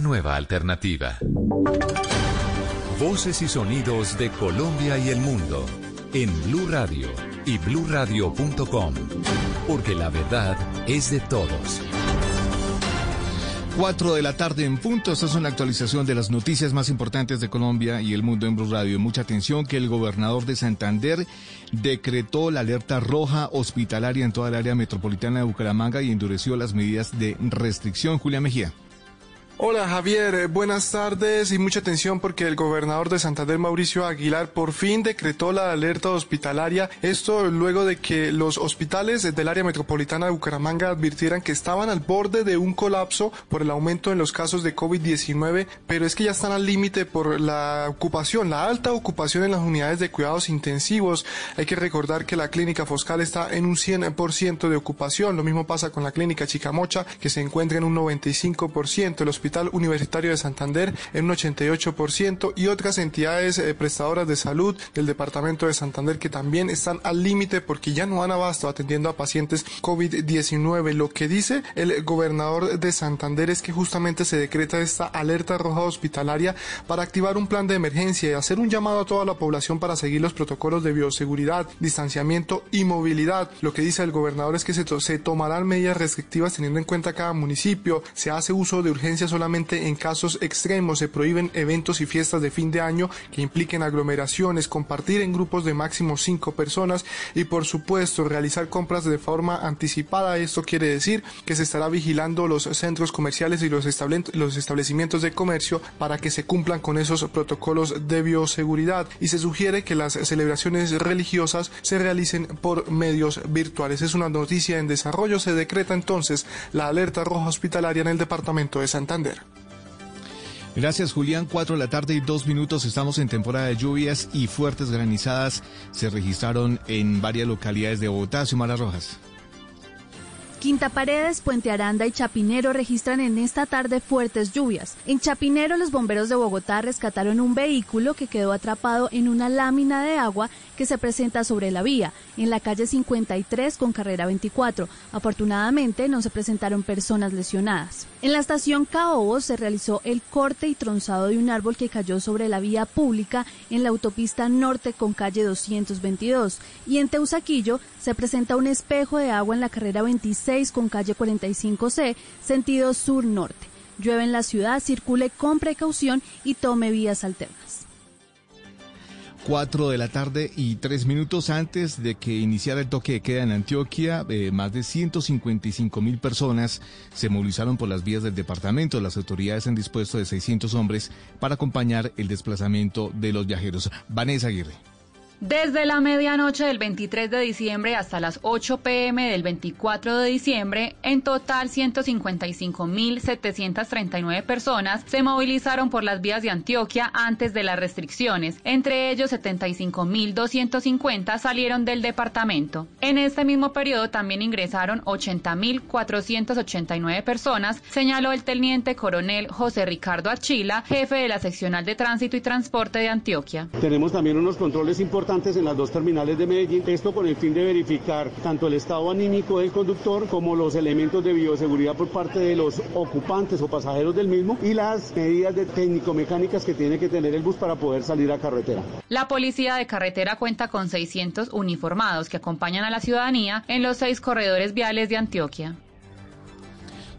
nueva alternativa. Voces y sonidos de Colombia y el mundo en Blue Radio y bluradio.com, porque la verdad es de todos. 4 de la tarde en punto. Esta es una actualización de las noticias más importantes de Colombia y el mundo en Blue Radio. Mucha atención que el gobernador de Santander decretó la alerta roja hospitalaria en toda el área metropolitana de Bucaramanga y endureció las medidas de restricción. Julia Mejía. Hola Javier, eh, buenas tardes y mucha atención porque el gobernador de Santander Mauricio Aguilar por fin decretó la alerta hospitalaria. Esto luego de que los hospitales del área metropolitana de Bucaramanga advirtieran que estaban al borde de un colapso por el aumento en los casos de COVID-19, pero es que ya están al límite por la ocupación, la alta ocupación en las unidades de cuidados intensivos. Hay que recordar que la clínica Foscal está en un 100% de ocupación. Lo mismo pasa con la clínica Chicamocha que se encuentra en un 95%. El Hospital Universitario de Santander en un 88% y otras entidades eh, prestadoras de salud del Departamento de Santander que también están al límite porque ya no dan abasto atendiendo a pacientes COVID-19. Lo que dice el gobernador de Santander es que justamente se decreta esta alerta roja hospitalaria para activar un plan de emergencia y hacer un llamado a toda la población para seguir los protocolos de bioseguridad, distanciamiento y movilidad. Lo que dice el gobernador es que se, se tomarán medidas restrictivas teniendo en cuenta cada municipio, se hace uso de urgencia solamente en casos extremos, se prohíben eventos y fiestas de fin de año que impliquen aglomeraciones, compartir en grupos de máximo cinco personas y por supuesto realizar compras de forma anticipada. Esto quiere decir que se estará vigilando los centros comerciales y los, los establecimientos de comercio para que se cumplan con esos protocolos de bioseguridad y se sugiere que las celebraciones religiosas se realicen por medios virtuales. Es una noticia en desarrollo. Se decreta entonces la alerta roja hospitalaria en el departamento de Santander. Gracias Julián, 4 de la tarde y dos minutos. Estamos en temporada de lluvias y fuertes granizadas se registraron en varias localidades de Bogotá. Xiomara Rojas. Quinta Paredes, Puente Aranda y Chapinero registran en esta tarde fuertes lluvias. En Chapinero, los bomberos de Bogotá rescataron un vehículo que quedó atrapado en una lámina de agua que se presenta sobre la vía, en la calle 53 con carrera 24. Afortunadamente, no se presentaron personas lesionadas. En la estación Caobos se realizó el corte y tronzado de un árbol que cayó sobre la vía pública en la autopista norte con calle 222. Y en Teusaquillo se presenta un espejo de agua en la carrera 26 con calle 45C, sentido sur-norte. Llueve en la ciudad, circule con precaución y tome vías alternas. 4 de la tarde y 3 minutos antes de que iniciara el toque de queda en Antioquia, eh, más de 155 mil personas se movilizaron por las vías del departamento. Las autoridades han dispuesto de 600 hombres para acompañar el desplazamiento de los viajeros. Vanessa Aguirre. Desde la medianoche del 23 de diciembre hasta las 8 pm del 24 de diciembre, en total 155.739 personas se movilizaron por las vías de Antioquia antes de las restricciones. Entre ellos, 75.250 salieron del departamento. En este mismo periodo también ingresaron 80.489 personas, señaló el teniente coronel José Ricardo Achila, jefe de la seccional de tránsito y transporte de Antioquia. Tenemos también unos controles importantes en las dos terminales de Medellín, esto con el fin de verificar tanto el estado anímico del conductor como los elementos de bioseguridad por parte de los ocupantes o pasajeros del mismo y las medidas de técnico-mecánicas que tiene que tener el bus para poder salir a carretera. La policía de carretera cuenta con 600 uniformados que acompañan a la ciudadanía en los seis corredores viales de Antioquia.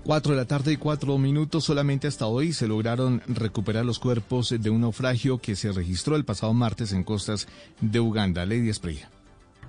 4 de la tarde y 4 minutos solamente hasta hoy se lograron recuperar los cuerpos de un naufragio que se registró el pasado martes en costas de Uganda. Lady Esprilla.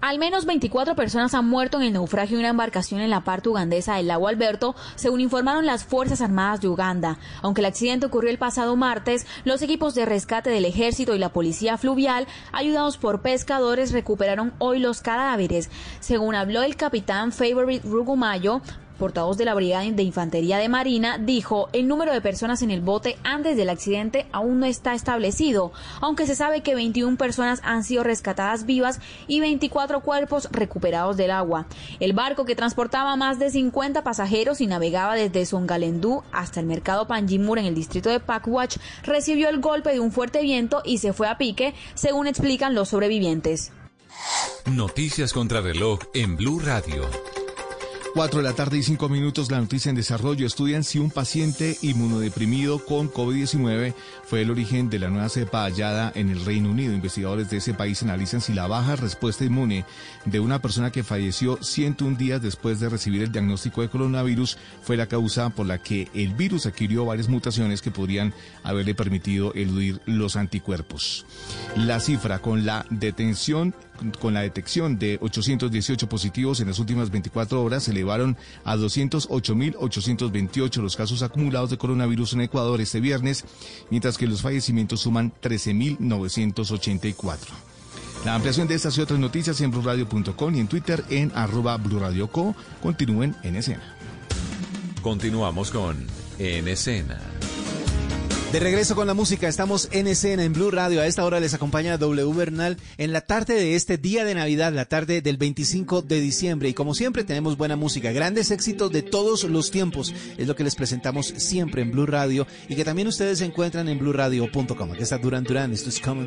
Al menos 24 personas han muerto en el naufragio de una embarcación en la parte ugandesa del lago Alberto, según informaron las Fuerzas Armadas de Uganda. Aunque el accidente ocurrió el pasado martes, los equipos de rescate del ejército y la policía fluvial, ayudados por pescadores, recuperaron hoy los cadáveres. Según habló el capitán Favorite Rugumayo, portavoz de la Brigada de Infantería de Marina, dijo el número de personas en el bote antes del accidente aún no está establecido, aunque se sabe que 21 personas han sido rescatadas vivas y 24 cuerpos recuperados del agua. El barco que transportaba más de 50 pasajeros y navegaba desde Songalendú hasta el mercado Panjimur en el distrito de Pakwach recibió el golpe de un fuerte viento y se fue a pique, según explican los sobrevivientes. Noticias contra reloj en Blue Radio. 4 de la tarde y 5 minutos, la noticia en desarrollo. Estudian si un paciente inmunodeprimido con COVID-19 fue el origen de la nueva cepa hallada en el Reino Unido. Investigadores de ese país analizan si la baja respuesta inmune de una persona que falleció 101 días después de recibir el diagnóstico de coronavirus fue la causa por la que el virus adquirió varias mutaciones que podrían haberle permitido eludir los anticuerpos. La cifra con la detención con la detección de 818 positivos en las últimas 24 horas, se elevaron a 208.828 los casos acumulados de coronavirus en Ecuador este viernes, mientras que los fallecimientos suman 13.984. La ampliación de estas y otras noticias en blurradio.com y en Twitter en arroba blurradioco. Continúen en escena. Continuamos con En Escena. De regreso con la música, estamos en escena en Blue Radio. A esta hora les acompaña W Bernal en la tarde de este día de Navidad, la tarde del 25 de diciembre. Y como siempre tenemos buena música, grandes éxitos de todos los tiempos. Es lo que les presentamos siempre en Blue Radio y que también ustedes encuentran en blueradio.com. Aquí está Duran Duran, esto es Come.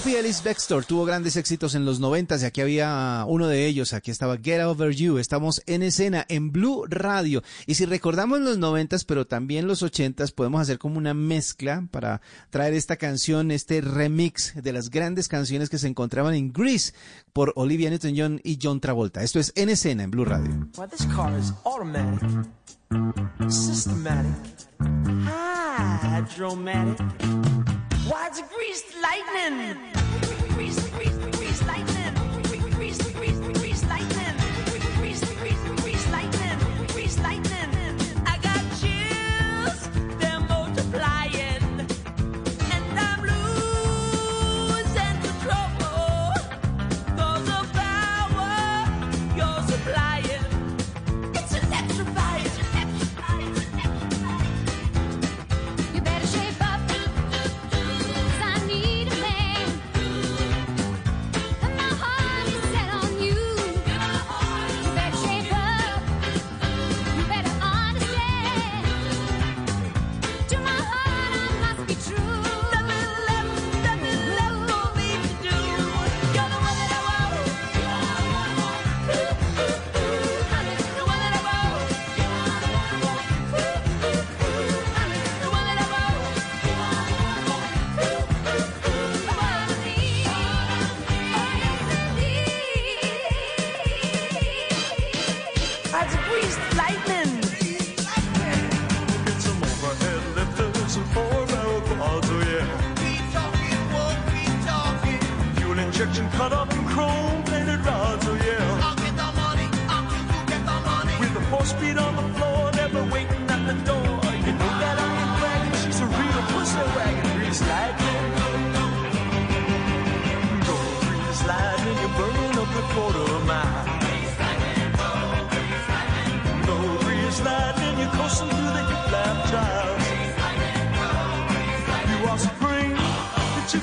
Sophie Ellis Bextor tuvo grandes éxitos en los 90 y aquí había uno de ellos, aquí estaba Get Over You, estamos en escena en Blue Radio y si recordamos los 90 pero también los 80 podemos hacer como una mezcla para traer esta canción, este remix de las grandes canciones que se encontraban en Grease por Olivia Newton-John y John Travolta. Esto es en escena en Blue Radio. Why degrees lightning?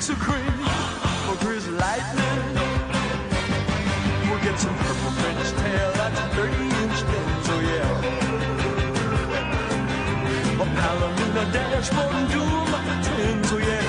piece of cream for Grizz Lightning. We'll get some purple French tail, that's a 30 inch dims, oh yeah. A Palomino dashboard and doom, tins, oh yeah.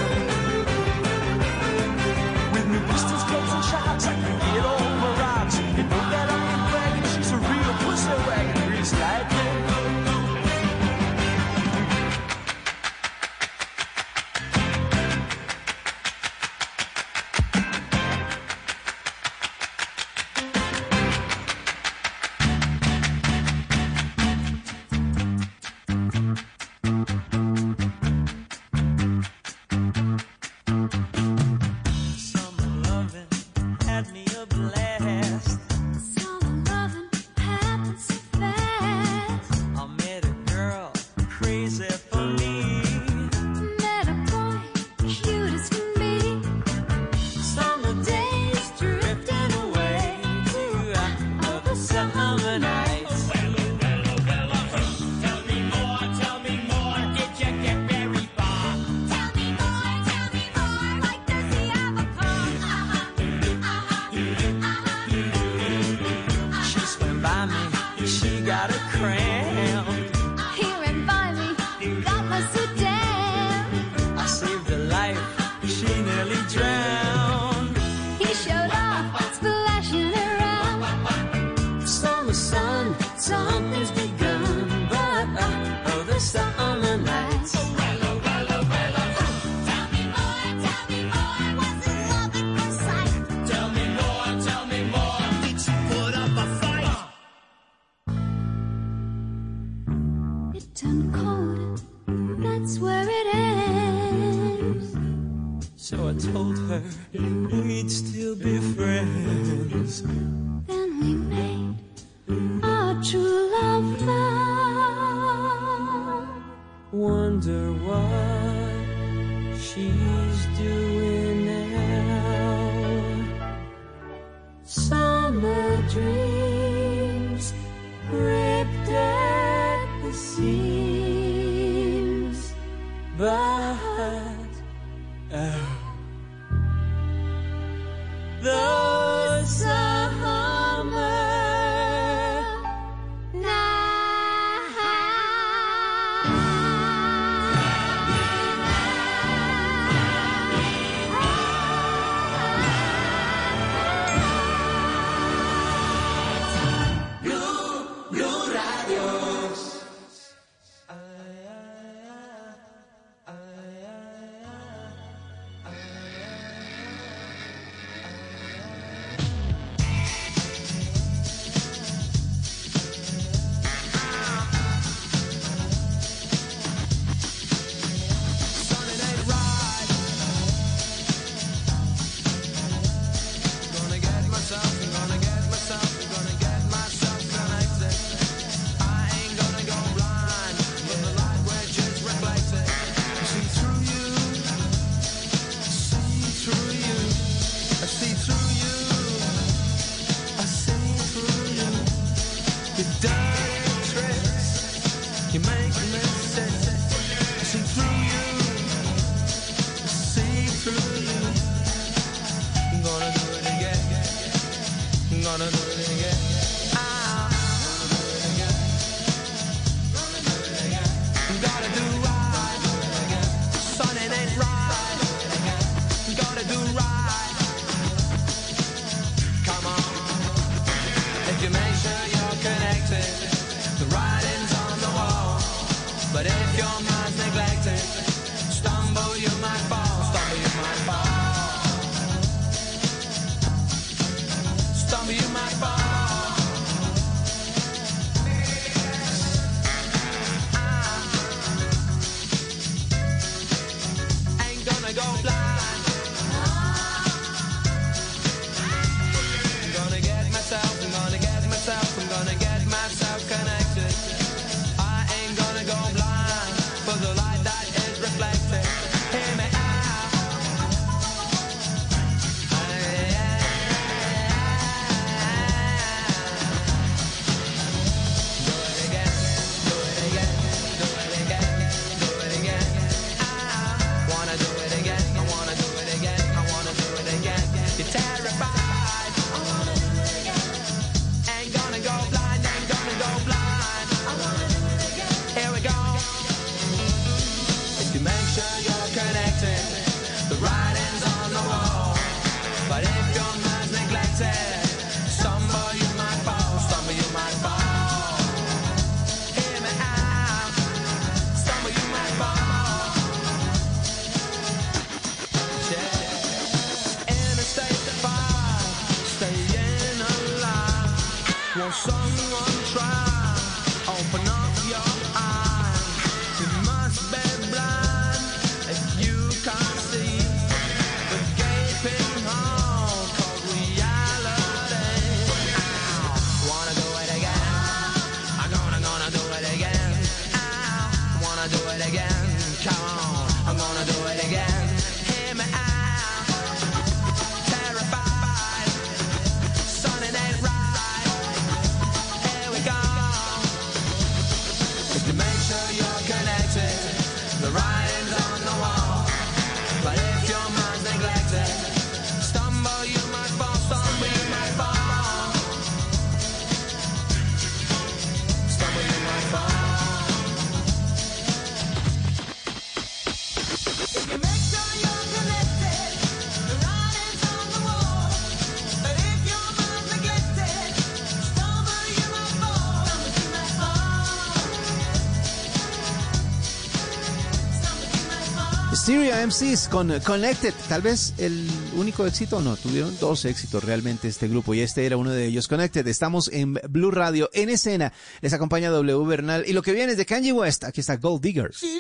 Con Connected, tal vez el único éxito, no, tuvieron dos éxitos realmente este grupo y este era uno de ellos. Connected, estamos en Blue Radio, en escena, les acompaña W Bernal y lo que viene es de Kanye West, aquí está Gold Digger. She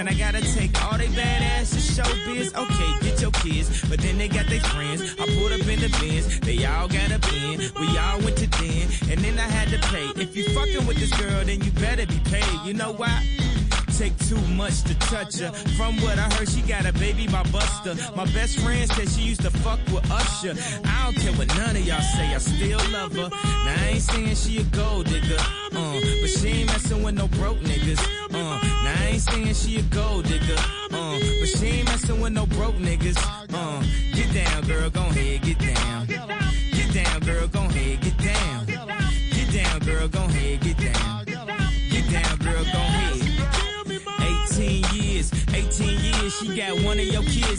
and I gotta take all they badass to showbiz. Okay, get your kids, but then they got their friends. I pulled up in the bins, they all got a bin. We all went to den, and then I had to pay. If you fucking with this girl, then you better be paid. You know why? Take too much to touch her. From what I heard, she got a baby by Buster. My best friend said she used to fuck with Usher. I don't care what none of y'all say, I still love her. Now I ain't saying she a gold digger, uh, but she ain't messing with no broke niggas. Saying she a gold digger, uh, but she ain't messing with no broke niggas.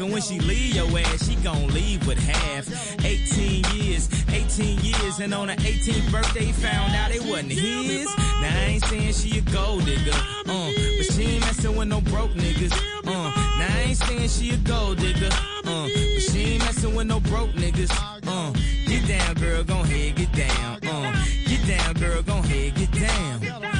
Cause when she leave your ass, she gon' leave with half. 18 years, 18 years, and on her 18th birthday, found out it wasn't his. Now I ain't saying she a gold digger, uh, but she ain't messing with no broke niggas. Uh, now I ain't saying she a gold digger, uh, but she ain't messing with no broke niggas. Uh, get down, girl, gon' ahead, get down. Uh, get down, girl, gon' down. Get down,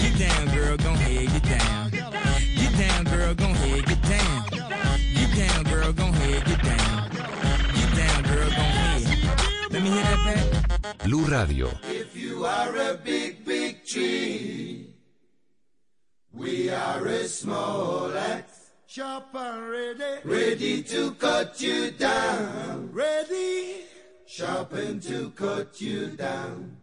Get down, girl, gon' ahead, get down. Get down, girl, gon' ahead, get down. Get down, girl, gon' ahead, get down. Get down, girl, gon' ahead. Let me hear that back. Blue Radio. If you are a big, big tree, we are a small axe. Sharp and ready. Ready to cut you down. Ready. sharpened to cut you down.